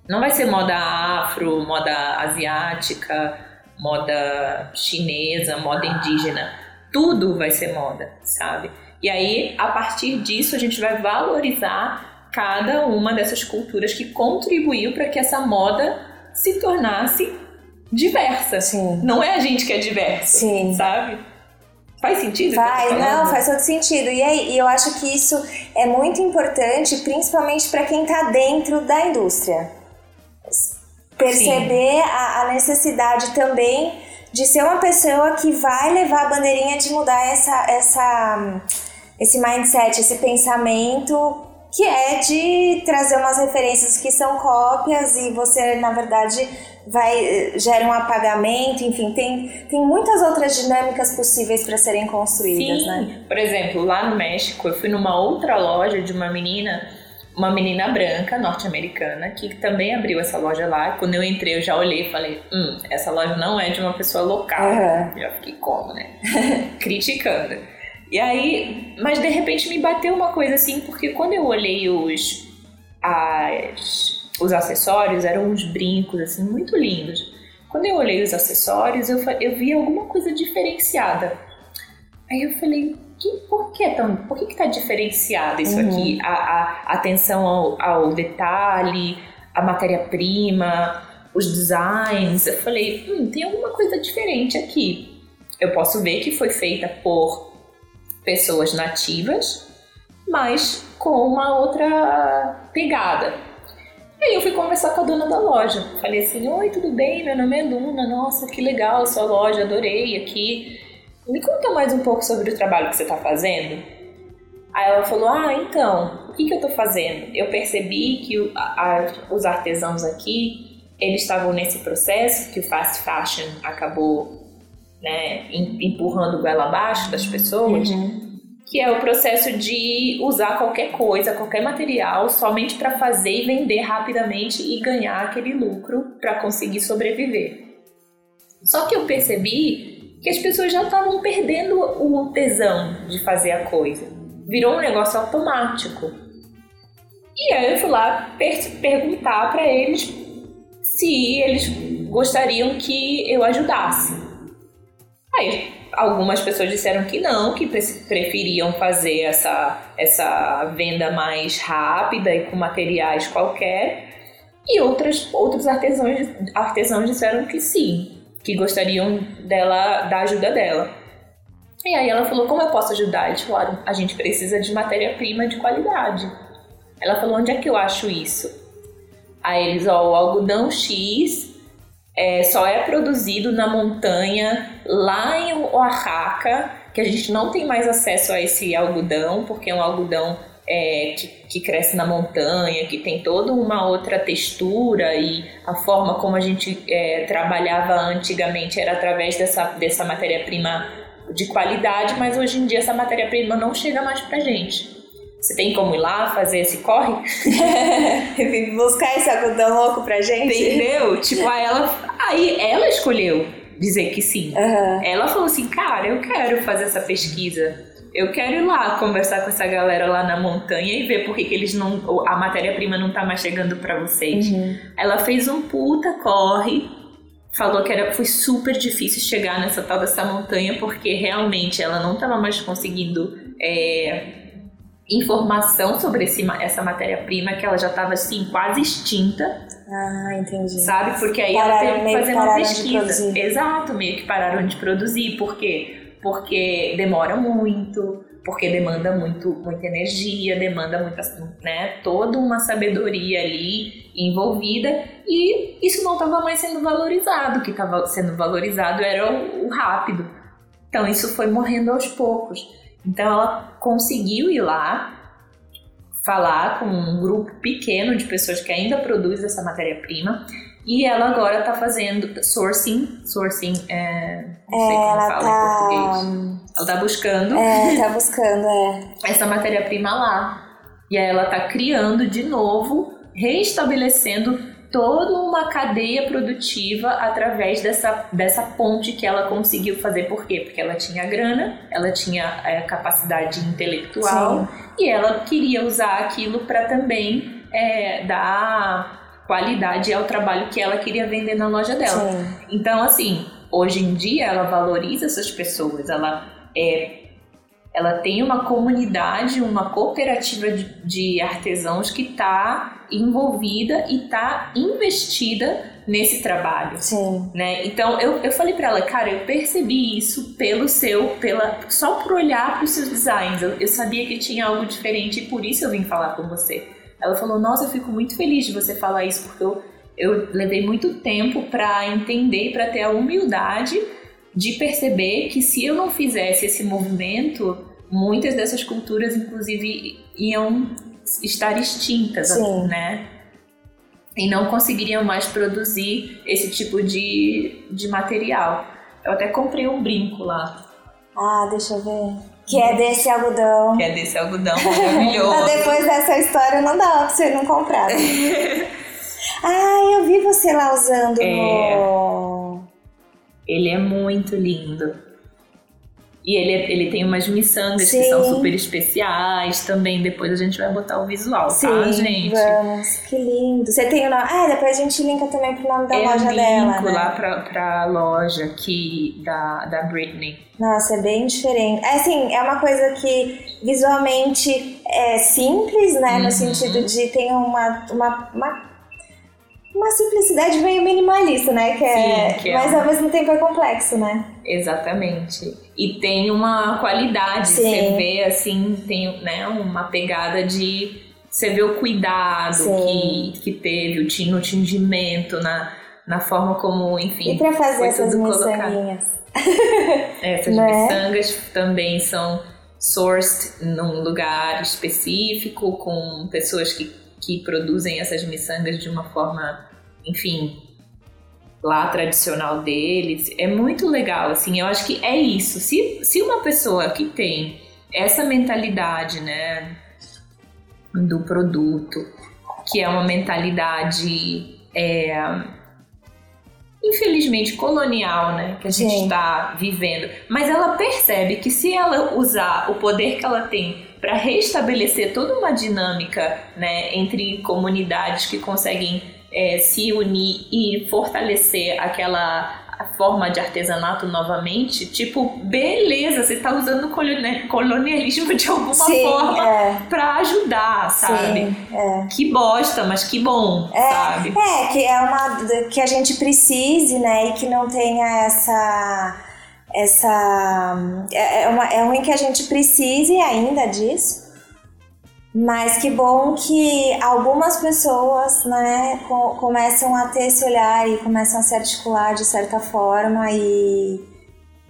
[SPEAKER 2] Não vai ser moda afro, moda asiática, moda chinesa, moda indígena. Tudo vai ser moda, sabe? E aí, a partir disso, a gente vai valorizar cada uma dessas culturas que contribuiu para que essa moda se tornasse diversa.
[SPEAKER 1] Sim.
[SPEAKER 2] Não é a gente que é diverso, Sim. sabe? Faz sentido?
[SPEAKER 1] Faz, não, faz todo sentido. E, aí, e eu acho que isso é muito importante, principalmente para quem está dentro da indústria. Perceber a, a necessidade também de ser uma pessoa que vai levar a bandeirinha de mudar essa, essa esse mindset, esse pensamento que é de trazer umas referências que são cópias e você, na verdade, vai gera um apagamento, enfim, tem, tem muitas outras dinâmicas possíveis para serem construídas,
[SPEAKER 2] Sim.
[SPEAKER 1] né?
[SPEAKER 2] Por exemplo, lá no México, eu fui numa outra loja de uma menina, uma menina branca, norte-americana, que também abriu essa loja lá. Quando eu entrei, eu já olhei e falei, hum, essa loja não é de uma pessoa local. Uhum. Já fiquei como, né? Criticando. E aí, mas de repente me bateu uma coisa assim, porque quando eu olhei os, as, os acessórios, eram uns brincos assim, muito lindos. Quando eu olhei os acessórios, eu, eu vi alguma coisa diferenciada. Aí eu falei, que, por que tão, por que, que tá diferenciado isso uhum. aqui? A, a, atenção ao, ao detalhe, a matéria-prima, os designs. Eu falei, hum, tem alguma coisa diferente aqui. Eu posso ver que foi feita por pessoas nativas, mas com uma outra pegada. E aí eu fui conversar com a dona da loja. Falei assim: Oi, tudo bem? Meu nome é Luna. Nossa, que legal sua loja, adorei aqui. Me conta mais um pouco sobre o trabalho que você está fazendo. Aí ela falou: Ah, então, o que, que eu estou fazendo? Eu percebi que o, a, os artesãos aqui eles estavam nesse processo que o fast fashion acabou né, empurrando goela abaixo das pessoas, uhum. que é o processo de usar qualquer coisa, qualquer material, somente para fazer e vender rapidamente e ganhar aquele lucro para conseguir sobreviver. Só que eu percebi que as pessoas já estavam perdendo o tesão de fazer a coisa. Virou um negócio automático. E aí eu fui lá per perguntar para eles se eles gostariam que eu ajudasse. Aí algumas pessoas disseram que não, que preferiam fazer essa, essa venda mais rápida e com materiais qualquer. E outras, outros artesãos, artesãos disseram que sim, que gostariam dela, da ajuda dela. E aí ela falou, como eu posso ajudar? Eles falaram, a gente precisa de matéria-prima de qualidade. Ela falou, onde é que eu acho isso? Aí eles, ó, o algodão X é, só é produzido na montanha lá em Oaxaca, que a gente não tem mais acesso a esse algodão, porque é um algodão é, que, que, cresce na montanha, que tem toda uma outra textura e a forma como a gente é, trabalhava antigamente era através dessa, dessa matéria-prima de qualidade, mas hoje em dia essa matéria-prima não chega mais pra gente. Você tem como ir lá fazer esse corre?
[SPEAKER 1] Buscar esse algodão louco pra gente?
[SPEAKER 2] Entendeu? Tipo, aí ela, aí ela escolheu dizer que sim. Uhum. Ela falou assim, cara, eu quero fazer essa pesquisa. Eu quero ir lá conversar com essa galera lá na montanha e ver por que, que eles não. A matéria-prima não tá mais chegando para vocês. Uhum. Ela fez um puta corre. Falou que era, foi super difícil chegar nessa tal dessa montanha porque realmente ela não estava mais conseguindo é, informação sobre esse, essa matéria-prima que ela já estava assim quase extinta.
[SPEAKER 1] Ah, entendi.
[SPEAKER 2] Sabe? Porque aí pararam, ela teve que fazer uma pesquisa. Exato, meio que pararam de produzir. Por quê? Porque demora muito, porque demanda muito, muita energia, demanda muita, né, toda uma sabedoria ali envolvida e isso não estava mais sendo valorizado. O que estava sendo valorizado era o, o rápido. Então isso foi morrendo aos poucos. Então ela conseguiu ir lá falar com um grupo pequeno de pessoas que ainda produz essa matéria-prima e ela agora está fazendo sourcing, sourcing é, não sei é, como fala tá... em português. Ela está buscando.
[SPEAKER 1] É, tá buscando, é.
[SPEAKER 2] Essa matéria-prima lá. E aí ela está criando de novo, reestabelecendo toda uma cadeia produtiva através dessa, dessa ponte que ela conseguiu fazer. Por quê? Porque ela tinha grana, ela tinha é, capacidade intelectual Sim. e ela queria usar aquilo para também é, dar qualidade ao trabalho que ela queria vender na loja dela. Sim. Então, assim, hoje em dia ela valoriza essas pessoas, ela é ela tem uma comunidade, uma cooperativa de, de artesãos que está envolvida e está investida nesse trabalho.
[SPEAKER 1] Sim.
[SPEAKER 2] Né? Então eu, eu falei para ela, cara, eu percebi isso pelo seu, pela só por olhar para os seus designs. Eu, eu sabia que tinha algo diferente e por isso eu vim falar com você. Ela falou, nossa, eu fico muito feliz de você falar isso porque eu, eu levei muito tempo para entender, para ter a humildade de perceber que se eu não fizesse esse movimento, muitas dessas culturas, inclusive, iam estar extintas, Sim. né? E não conseguiriam mais produzir esse tipo de, de material. Eu até comprei um brinco lá.
[SPEAKER 1] Ah, deixa eu ver. Que é desse algodão.
[SPEAKER 2] Que é desse algodão maravilhoso.
[SPEAKER 1] Depois dessa história não dá pra você não comprar. ah, eu vi você lá usando é... no...
[SPEAKER 2] Ele é muito lindo. E ele, é, ele tem umas miçangas Sim. que são super especiais também. Depois a gente vai botar o visual, tá, Sim, tá, gente?
[SPEAKER 1] Vamos, que lindo. Você tem o nome. Ah, depois a gente linka também pro nome da
[SPEAKER 2] Eu
[SPEAKER 1] loja dela.
[SPEAKER 2] Eu né? lá pra, pra loja aqui da, da Britney.
[SPEAKER 1] Nossa, é bem diferente. É assim, é uma coisa que visualmente é simples, né? Uhum. No sentido de tem uma, uma, uma uma simplicidade meio minimalista, né? Que é, Sim, que é mas ao mesmo tempo é complexo, né?
[SPEAKER 2] Exatamente. E tem uma qualidade, Sim. você vê assim, tem né, uma pegada de. Você vê o cuidado que, que teve, o, no tingimento, na, na forma como, enfim.
[SPEAKER 1] E pra fazer essas miçanguinhas?
[SPEAKER 2] Essas né? miçangas também são sourced num lugar específico, com pessoas que que produzem essas miçangas de uma forma, enfim, lá tradicional deles. É muito legal, assim, eu acho que é isso. Se, se uma pessoa que tem essa mentalidade, né, do produto, que é uma mentalidade, é, infelizmente, colonial, né, que a gente está vivendo, mas ela percebe que se ela usar o poder que ela tem para restabelecer toda uma dinâmica né, entre comunidades que conseguem é, se unir e fortalecer aquela forma de artesanato novamente, tipo, beleza, você tá usando o colonialismo de alguma Sim, forma é. para ajudar, sabe? Sim, é. Que bosta, mas que bom,
[SPEAKER 1] é,
[SPEAKER 2] sabe?
[SPEAKER 1] É, que é uma que a gente precise, né, e que não tenha essa essa é, é, uma, é ruim que a gente precise ainda disso, mas que bom que algumas pessoas né, começam a ter esse olhar e começam a se articular de certa forma e,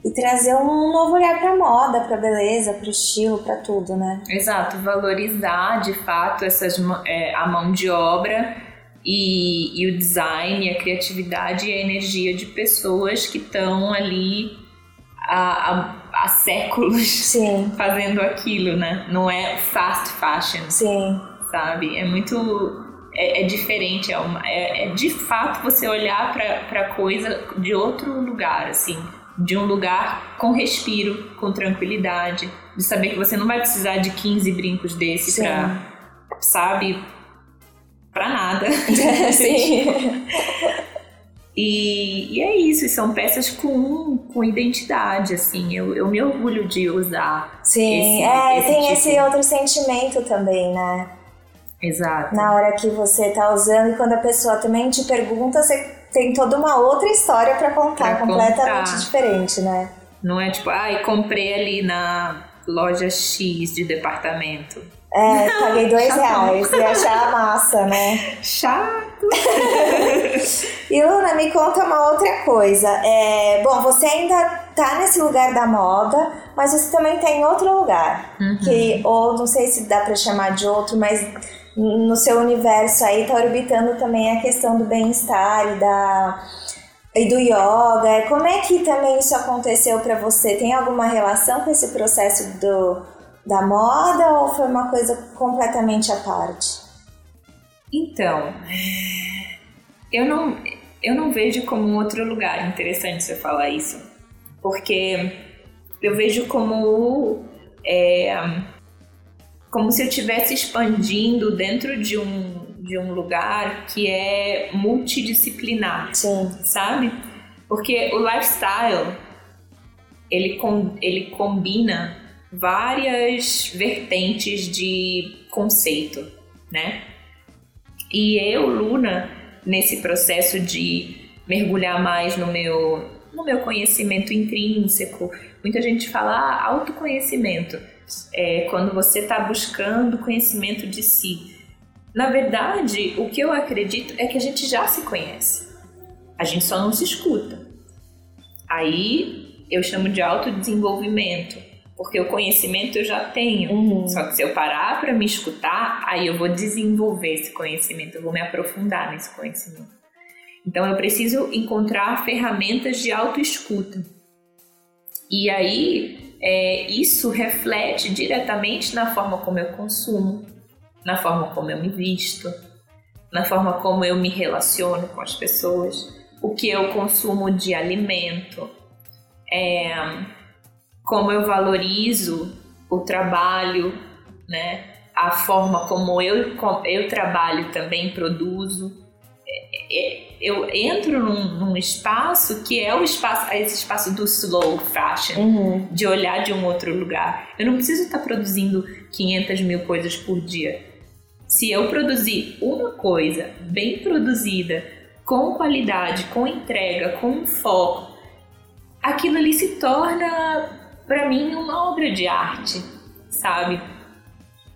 [SPEAKER 1] e trazer um novo olhar para moda, para beleza, para estilo, para tudo, né?
[SPEAKER 2] Exato, valorizar de fato essas, é, a mão de obra e, e o design, a criatividade e a energia de pessoas que estão ali há, há, séculos
[SPEAKER 1] Sim.
[SPEAKER 2] fazendo aquilo, né? Não é fast fashion.
[SPEAKER 1] Sim.
[SPEAKER 2] Sabe? É muito. É, é diferente, é, uma, é, é, de fato você olhar para coisa de outro lugar, assim, de um lugar com respiro, com tranquilidade, de saber que você não vai precisar de 15 brincos desse para, sabe, para nada.
[SPEAKER 1] Sim.
[SPEAKER 2] E, e, é isso, são peças com, com identidade, assim, eu, eu me orgulho de usar.
[SPEAKER 1] Sim, esse, é, esse tem tipo. esse outro sentimento também, né?
[SPEAKER 2] Exato.
[SPEAKER 1] Na hora que você tá usando e quando a pessoa também te pergunta, você tem toda uma outra história para contar, pra completamente contar. diferente, né?
[SPEAKER 2] Não é tipo, ai, ah, comprei ali na loja X de departamento.
[SPEAKER 1] É, paguei dois reais e achar massa, né?
[SPEAKER 2] Chato!
[SPEAKER 1] e Luna, me conta uma outra coisa. É, bom, você ainda tá nesse lugar da moda, mas você também tá em outro lugar. Uhum. Que, ou não sei se dá para chamar de outro, mas no seu universo aí tá orbitando também a questão do bem-estar e da e do yoga. Como é que também isso aconteceu para você? Tem alguma relação com esse processo do da moda ou foi uma coisa completamente à parte?
[SPEAKER 2] Então, eu não, eu não vejo como um outro lugar. Interessante você falar isso, porque eu vejo como é, como se eu estivesse expandindo dentro de um de um lugar que é multidisciplinar,
[SPEAKER 1] Sim.
[SPEAKER 2] sabe? Porque o lifestyle ele, com, ele combina várias vertentes de conceito, né? E eu, Luna, nesse processo de mergulhar mais no meu, no meu conhecimento intrínseco, muita gente fala ah, autoconhecimento, é quando você está buscando conhecimento de si. Na verdade, o que eu acredito é que a gente já se conhece, a gente só não se escuta. Aí eu chamo de autodesenvolvimento porque o conhecimento eu já tenho. Uhum. Só que se eu parar para me escutar, aí eu vou desenvolver esse conhecimento, eu vou me aprofundar nesse conhecimento. Então eu preciso encontrar ferramentas de autoescuta. E aí é, isso reflete diretamente na forma como eu consumo, na forma como eu me visto, na forma como eu me relaciono com as pessoas, o que eu consumo de alimento. É, como eu valorizo o trabalho, né? A forma como eu, eu trabalho também, produzo. É, é, eu entro num, num espaço que é o espaço, esse espaço do slow fashion, uhum. de olhar de um outro lugar. Eu não preciso estar produzindo 500 mil coisas por dia. Se eu produzir uma coisa bem produzida, com qualidade, com entrega, com foco, aquilo ali se torna para mim uma obra de arte, sabe?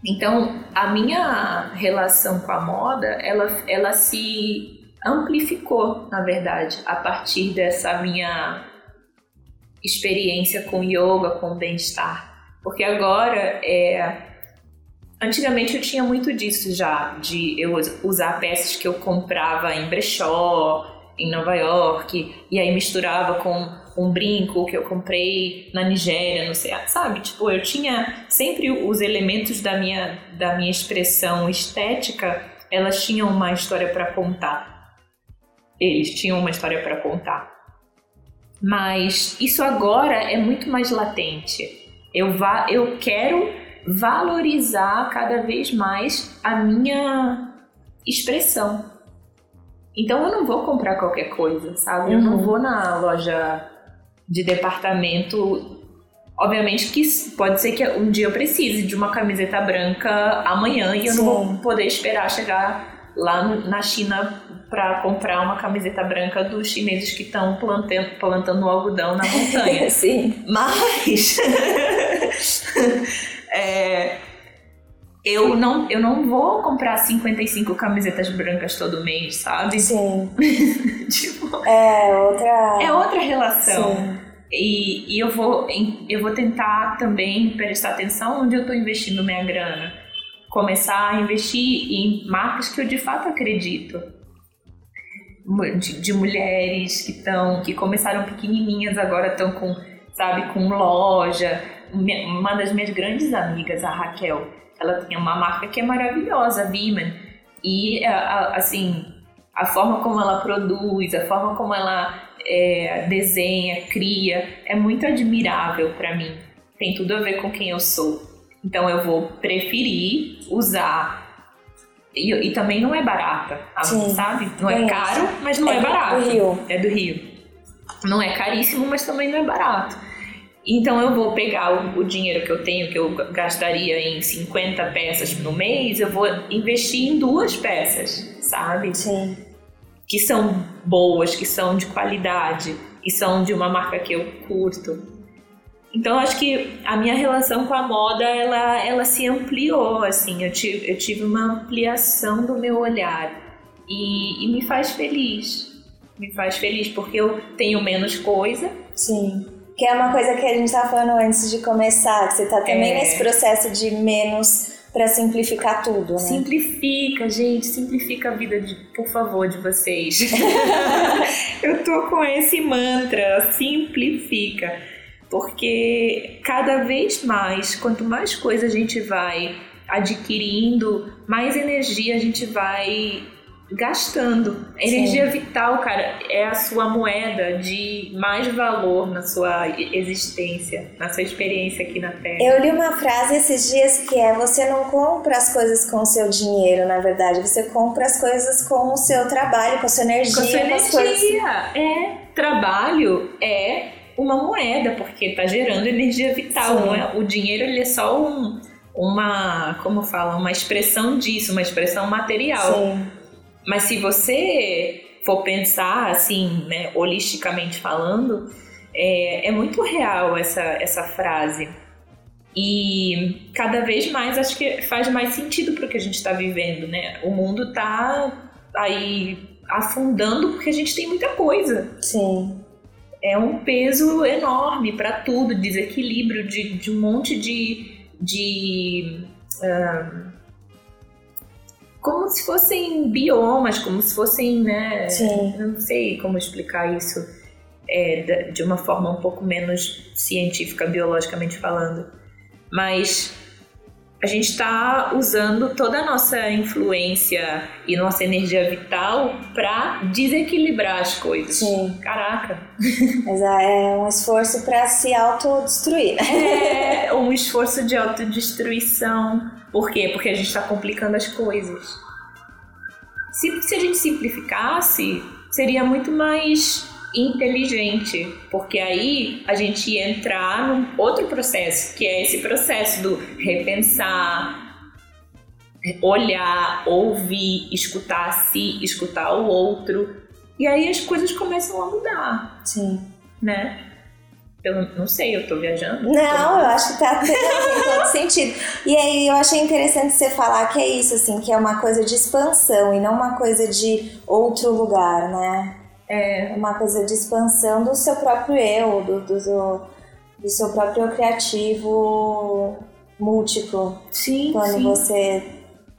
[SPEAKER 2] Então, a minha relação com a moda, ela, ela se amplificou, na verdade, a partir dessa minha experiência com yoga, com bem-estar. Porque agora, é... antigamente eu tinha muito disso já, de eu usar peças que eu comprava em brechó, em Nova York, e aí misturava com um brinco que eu comprei na Nigéria, não sei, sabe? Tipo, eu tinha sempre os elementos da minha, da minha expressão estética, elas tinham uma história para contar. Eles tinham uma história para contar. Mas isso agora é muito mais latente. Eu, va eu quero valorizar cada vez mais a minha expressão. Então eu não vou comprar qualquer coisa, sabe? Uhum. Eu não uhum. vou na loja de departamento. Obviamente que pode ser que um dia eu precise de uma camiseta branca amanhã e eu Sim. não vou poder esperar chegar lá na China para comprar uma camiseta branca dos chineses que estão plantando, plantando algodão na montanha.
[SPEAKER 1] Sim.
[SPEAKER 2] Mas é, eu não, eu não vou comprar 55 camisetas brancas todo mês, sabe?
[SPEAKER 1] Sim.
[SPEAKER 2] tipo,
[SPEAKER 1] é outra.
[SPEAKER 2] É outra relação. Sim. E, e eu, vou, eu vou tentar também prestar atenção onde eu estou investindo minha grana. Começar a investir em marcas que eu de fato acredito. De, de mulheres que estão, que começaram pequenininhas, agora estão com, sabe, com loja. Uma das minhas grandes amigas, a Raquel, ela tem uma marca que é maravilhosa, a. E, assim, a forma como ela produz, a forma como ela é, desenha, cria, é muito admirável para mim. Tem tudo a ver com quem eu sou. Então eu vou preferir usar E, e também não é barata,
[SPEAKER 1] Sim,
[SPEAKER 2] sabe? Não é
[SPEAKER 1] conheço.
[SPEAKER 2] caro, mas não
[SPEAKER 1] É
[SPEAKER 2] é,
[SPEAKER 1] do
[SPEAKER 2] barato.
[SPEAKER 1] Rio.
[SPEAKER 2] É do Rio. Não é caríssimo, mas também não é barato. Então eu vou pegar o, o dinheiro que eu tenho, que eu gastaria em 50 peças no mês, eu vou investir em duas peças, sabe?
[SPEAKER 1] Sim.
[SPEAKER 2] Que são boas, que são de qualidade e são de uma marca que eu curto. Então acho que a minha relação com a moda ela, ela se ampliou assim, eu tive, eu tive uma ampliação do meu olhar e, e me faz feliz, me faz feliz porque eu tenho menos coisa,
[SPEAKER 1] Sim. Que é uma coisa que a gente tava falando antes de começar, que você tá também
[SPEAKER 2] É.
[SPEAKER 1] nesse processo de menos pra simplificar tudo, né?
[SPEAKER 2] Simplifica, gente, simplifica a vida, de, por favor, de vocês. Eu tô com esse mantra, simplifica. Porque cada vez mais, quanto mais coisa a gente vai adquirindo, mais energia a gente vai gastando. A
[SPEAKER 1] Sim.
[SPEAKER 2] energia vital, cara, é a sua moeda de mais valor na sua existência, na sua experiência aqui na Terra.
[SPEAKER 1] Eu li uma frase esses dias que é: você não compra as coisas com o seu dinheiro, na verdade, você compra as coisas com o seu trabalho, com a sua energia,
[SPEAKER 2] Com a sua
[SPEAKER 1] as coisas.
[SPEAKER 2] energia. É, trabalho é uma moeda, porque tá gerando energia vital. É, o dinheiro ele é só um, uma, como fala, uma expressão disso, uma expressão material.
[SPEAKER 1] Sim,
[SPEAKER 2] Mas se você for pensar assim, né, holisticamente falando, é, é muito real essa, essa frase. E cada vez mais acho que faz mais sentido para o que a gente está vivendo, né? O mundo tá aí afundando porque a gente tem muita coisa.
[SPEAKER 1] sim,
[SPEAKER 2] É um peso enorme para tudo, desequilíbrio de, de um monte de. de ah, como se fossem biomas, como se fossem, né?
[SPEAKER 1] sim.
[SPEAKER 2] Não sei como explicar isso é, de uma forma um pouco menos científica, biologicamente falando. Mas a gente está usando toda a nossa influência e nossa energia vital para desequilibrar as coisas.
[SPEAKER 1] Sim.
[SPEAKER 2] Caraca!
[SPEAKER 1] Mas é um esforço pra se autodestruir. né?
[SPEAKER 2] É um esforço de autodestruição. Por quê? Porque a gente está complicando as coisas. Se, se a gente simplificasse, seria muito mais inteligente, porque aí a gente ia entrar num outro processo, que é esse processo do repensar, olhar, ouvir, escutar a si, escutar o outro, e aí as coisas começam a mudar,
[SPEAKER 1] Sim.
[SPEAKER 2] né? Eu não sei, eu tô viajando?
[SPEAKER 1] Não, eu acho que tá tendo tem todo sentido. E aí eu achei interessante você falar que é isso, assim, que é uma coisa de expansão e não uma coisa de outro lugar, né?
[SPEAKER 2] É,
[SPEAKER 1] uma coisa de expansão do seu próprio eu, do, do, do, seu próprio criativo múltiplo.
[SPEAKER 2] sim,
[SPEAKER 1] Quando
[SPEAKER 2] sim.
[SPEAKER 1] você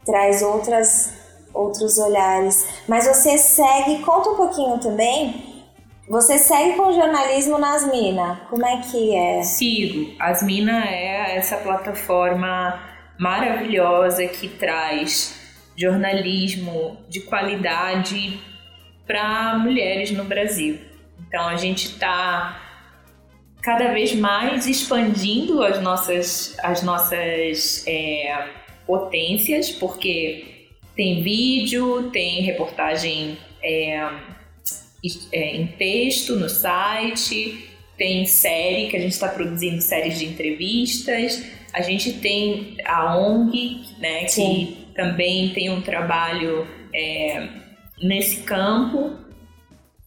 [SPEAKER 1] traz outras, outros olhares. Mas você segue, conta um pouquinho também. Você segue com jornalismo nas minas. Como é que é?
[SPEAKER 2] Sigo. Asmina é essa plataforma maravilhosa que traz jornalismo de qualidade para mulheres no Brasil. Então a gente está cada vez mais expandindo as nossas, as nossas é, potências, porque tem vídeo, tem reportagem é, é, em texto no site, tem série, que a gente está produzindo séries de entrevistas, a gente tem a ONG, né, que
[SPEAKER 1] Sim.
[SPEAKER 2] também tem um trabalho é, nesse campo.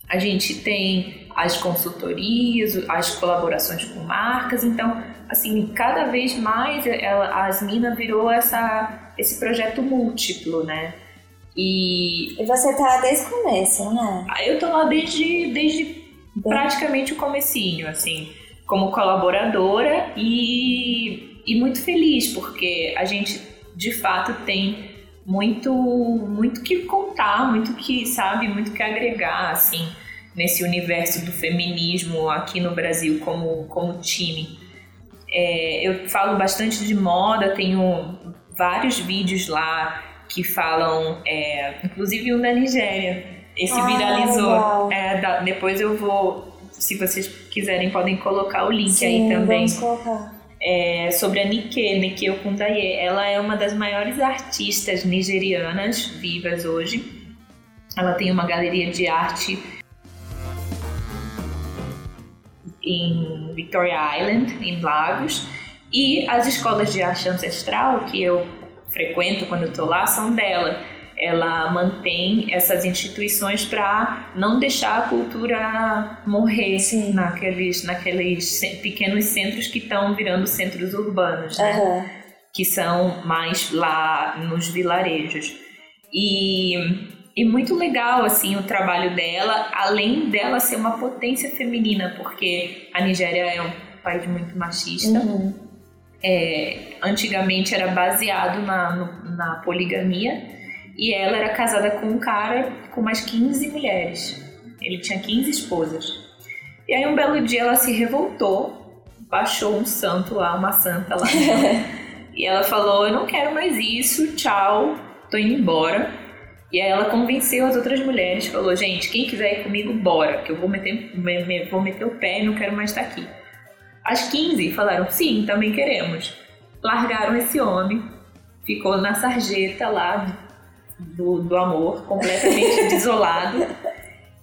[SPEAKER 2] A gente tem as consultorias, as colaborações com marcas, então, assim, cada vez mais ela, a Asmina virou essa, esse projeto múltiplo, né? E
[SPEAKER 1] E você tá desde o começo, né?
[SPEAKER 2] eu tô lá desde, desde praticamente o comecinho, assim, como colaboradora e, e muito feliz, porque a gente, de fato, tem muito, muito que contar, muito que, sabe, muito que agregar, assim, nesse universo do feminismo aqui no Brasil como, como time. É, eu falo bastante de moda, tenho vários vídeos lá que falam, é, inclusive um da Nigéria. Esse
[SPEAKER 1] Ah,
[SPEAKER 2] viralizou. É, da- depois eu vou, se vocês quiserem, podem colocar o link
[SPEAKER 1] Sim,
[SPEAKER 2] aí também.
[SPEAKER 1] vamos colocar.
[SPEAKER 2] É sobre a Nike, Nike Okundaye. Ela é uma das maiores artistas nigerianas vivas hoje. Ela tem uma galeria de arte em Victoria Island, em Lagos, e as escolas de arte ancestral que eu frequento quando estou lá são dela. Ela mantém essas instituições para não deixar a cultura morrer Sim. naqueles, naqueles pequenos centros que estão virando centros urbanos, né? Uhum. que são mais lá nos vilarejos. E e muito legal assim o trabalho dela, além dela ser uma potência feminina, porque a Nigéria é um país muito machista. Uhum. É, antigamente era baseado na, na poligamia e ela era casada com um cara com mais 15 mulheres. Ele tinha 15 esposas. E aí um belo dia ela se revoltou, baixou um santo lá, uma santa lá. e ela falou: Eu não quero mais isso, tchau, tô indo embora. E aí ela convenceu as outras mulheres, falou, gente, quem quiser ir comigo, bora, que eu vou meter, me, vou meter o pé e não quero mais estar aqui. As 15 falaram, sim, também queremos. Largaram esse homem, ficou na sarjeta lá do, do amor, completamente desolado.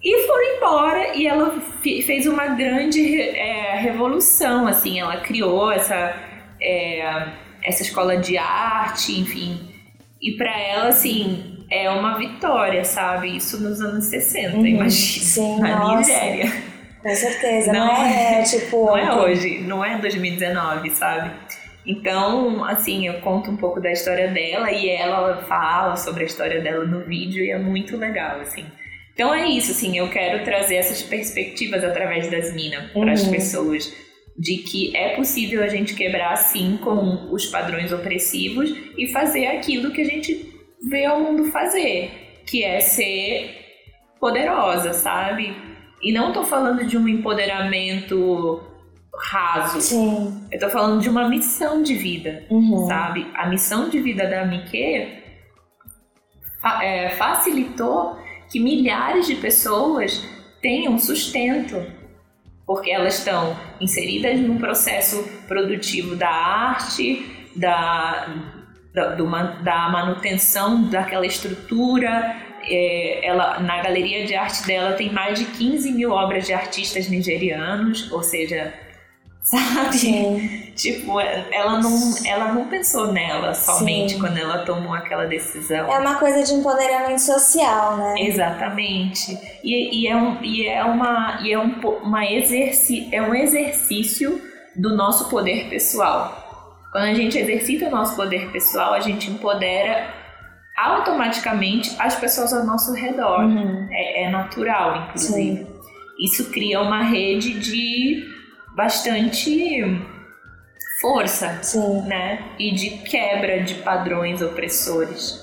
[SPEAKER 2] E foram embora e ela fez uma grande é, revolução, assim, ela criou essa, é, essa escola de arte, enfim. E para ela, assim, é uma vitória, sabe? Isso nos anos 60, uhum, imagina. Sim, na nossa. Nigéria.
[SPEAKER 1] Com certeza, não, não é, é, tipo.
[SPEAKER 2] Não é hoje, não é 2019, sabe? Então, assim, eu conto um pouco da história dela e ela fala sobre a história dela no vídeo e é muito legal, assim. Então é isso, assim, eu quero trazer essas perspectivas através das minas para as uhum. pessoas de que é possível a gente quebrar sim com os padrões opressivos e fazer aquilo que a gente ver o mundo fazer, que é ser poderosa, sabe? E não tô falando de um empoderamento raso. Sim. Eu tô falando de uma missão de vida, uhum. sabe? A missão de vida da Mike é, facilitou que milhares de pessoas tenham sustento, porque elas estão inseridas no processo produtivo da arte, da, da, do, da manutenção daquela estrutura. É, ela, na galeria de arte dela tem mais de 15 mil obras de artistas nigerianos, ou seja, sabe? Sim. Tipo, ela não, ela não pensou nela somente Sim. quando ela tomou aquela decisão.
[SPEAKER 1] É uma coisa de empoderamento social, né?
[SPEAKER 2] Exatamente. E, e é, um, e é, uma, e é um, uma exerci, é um exercício do nosso poder pessoal. Quando a gente exercita o nosso poder pessoal, a gente empodera automaticamente as pessoas ao nosso redor. Uhum. É, é, natural, inclusive. Sim. Isso cria uma rede de bastante força, Sim. né? E de quebra de padrões opressores.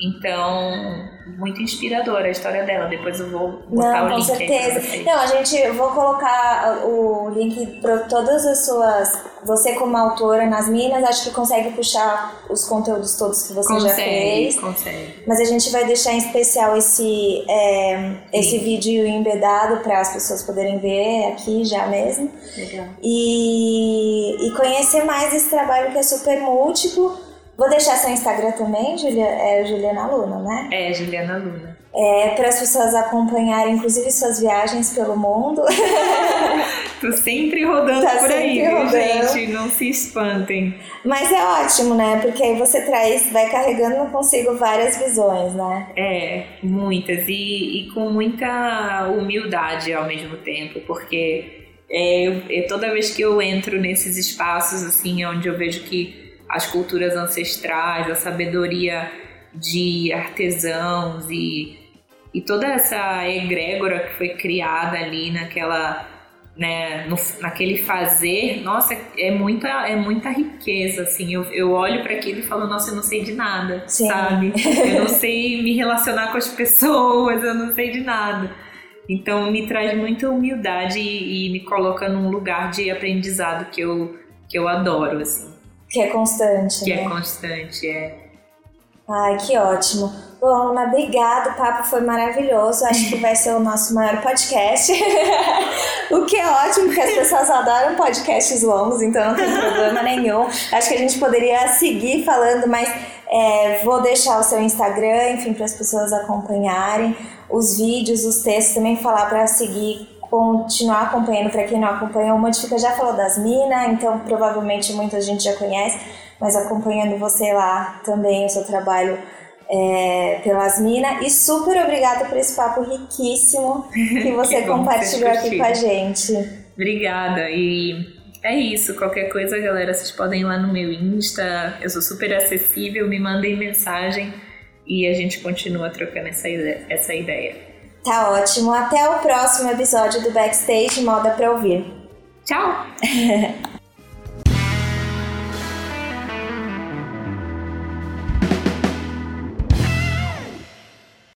[SPEAKER 2] Então, muito inspiradora a história dela. Depois eu vou botar Não, o link. Com certeza.
[SPEAKER 1] Não, a gente eu vou colocar o link para todas as suas. Você como autora nas minas, acho que consegue puxar os conteúdos todos que você consegue, já fez.
[SPEAKER 2] Consegue.
[SPEAKER 1] Mas a gente vai deixar em especial esse é, esse vídeo embedado para as pessoas poderem ver aqui já mesmo.
[SPEAKER 2] Legal.
[SPEAKER 1] E, e conhecer mais esse trabalho que é super múltiplo Vou deixar seu Instagram também, Julia, é Juliana Luna, né?
[SPEAKER 2] É, Juliana Luna.
[SPEAKER 1] É, para as pessoas acompanharem, inclusive, suas viagens pelo mundo.
[SPEAKER 2] Tô sempre rodando tá por aí, rodando. gente? Não se espantem.
[SPEAKER 1] Mas é ótimo, né? Porque aí você traz, vai carregando consigo várias visões, né?
[SPEAKER 2] É, muitas. E, e com muita humildade ao mesmo tempo, porque é, eu, toda vez que eu entro nesses espaços, assim, onde eu vejo que as culturas ancestrais, a sabedoria de artesãos e, e toda essa egrégora que foi criada ali naquela né, no, naquele fazer, nossa, é muita, é muita riqueza, assim, eu, eu olho para aquilo e falo, nossa, eu não sei de nada, Sim. sabe? Eu não sei me relacionar com as pessoas, eu não sei de nada. Então me traz muita humildade e, e me coloca num lugar de aprendizado que eu, que eu adoro, assim.
[SPEAKER 1] Que é constante.
[SPEAKER 2] Que é
[SPEAKER 1] né?
[SPEAKER 2] é constante, é.
[SPEAKER 1] Ai, que ótimo. Bom, Luna, obrigada. O papo foi maravilhoso. Acho que vai ser o nosso maior podcast. o que é ótimo, porque as pessoas adoram podcasts longos, então não tem problema nenhum. Acho que a gente poderia seguir falando, mas é, vou deixar o seu Instagram, enfim, para as pessoas acompanharem os vídeos, os textos, também falar para seguir continuar acompanhando para quem não acompanha. O Modifica já falou das minas, então provavelmente muita gente já conhece, mas acompanhando você lá também, o seu trabalho é, pelas minas. E super obrigada por esse papo riquíssimo que você que compartilhou aqui com a gente.
[SPEAKER 2] Obrigada. E é isso. Qualquer coisa, galera, vocês podem ir lá no meu Insta. Eu sou super acessível. Me mandem mensagem e a gente continua trocando essa ideia. Essa ideia.
[SPEAKER 1] Tá ótimo. Até o próximo episódio do Backstage Moda pra Ouvir.
[SPEAKER 2] Tchau!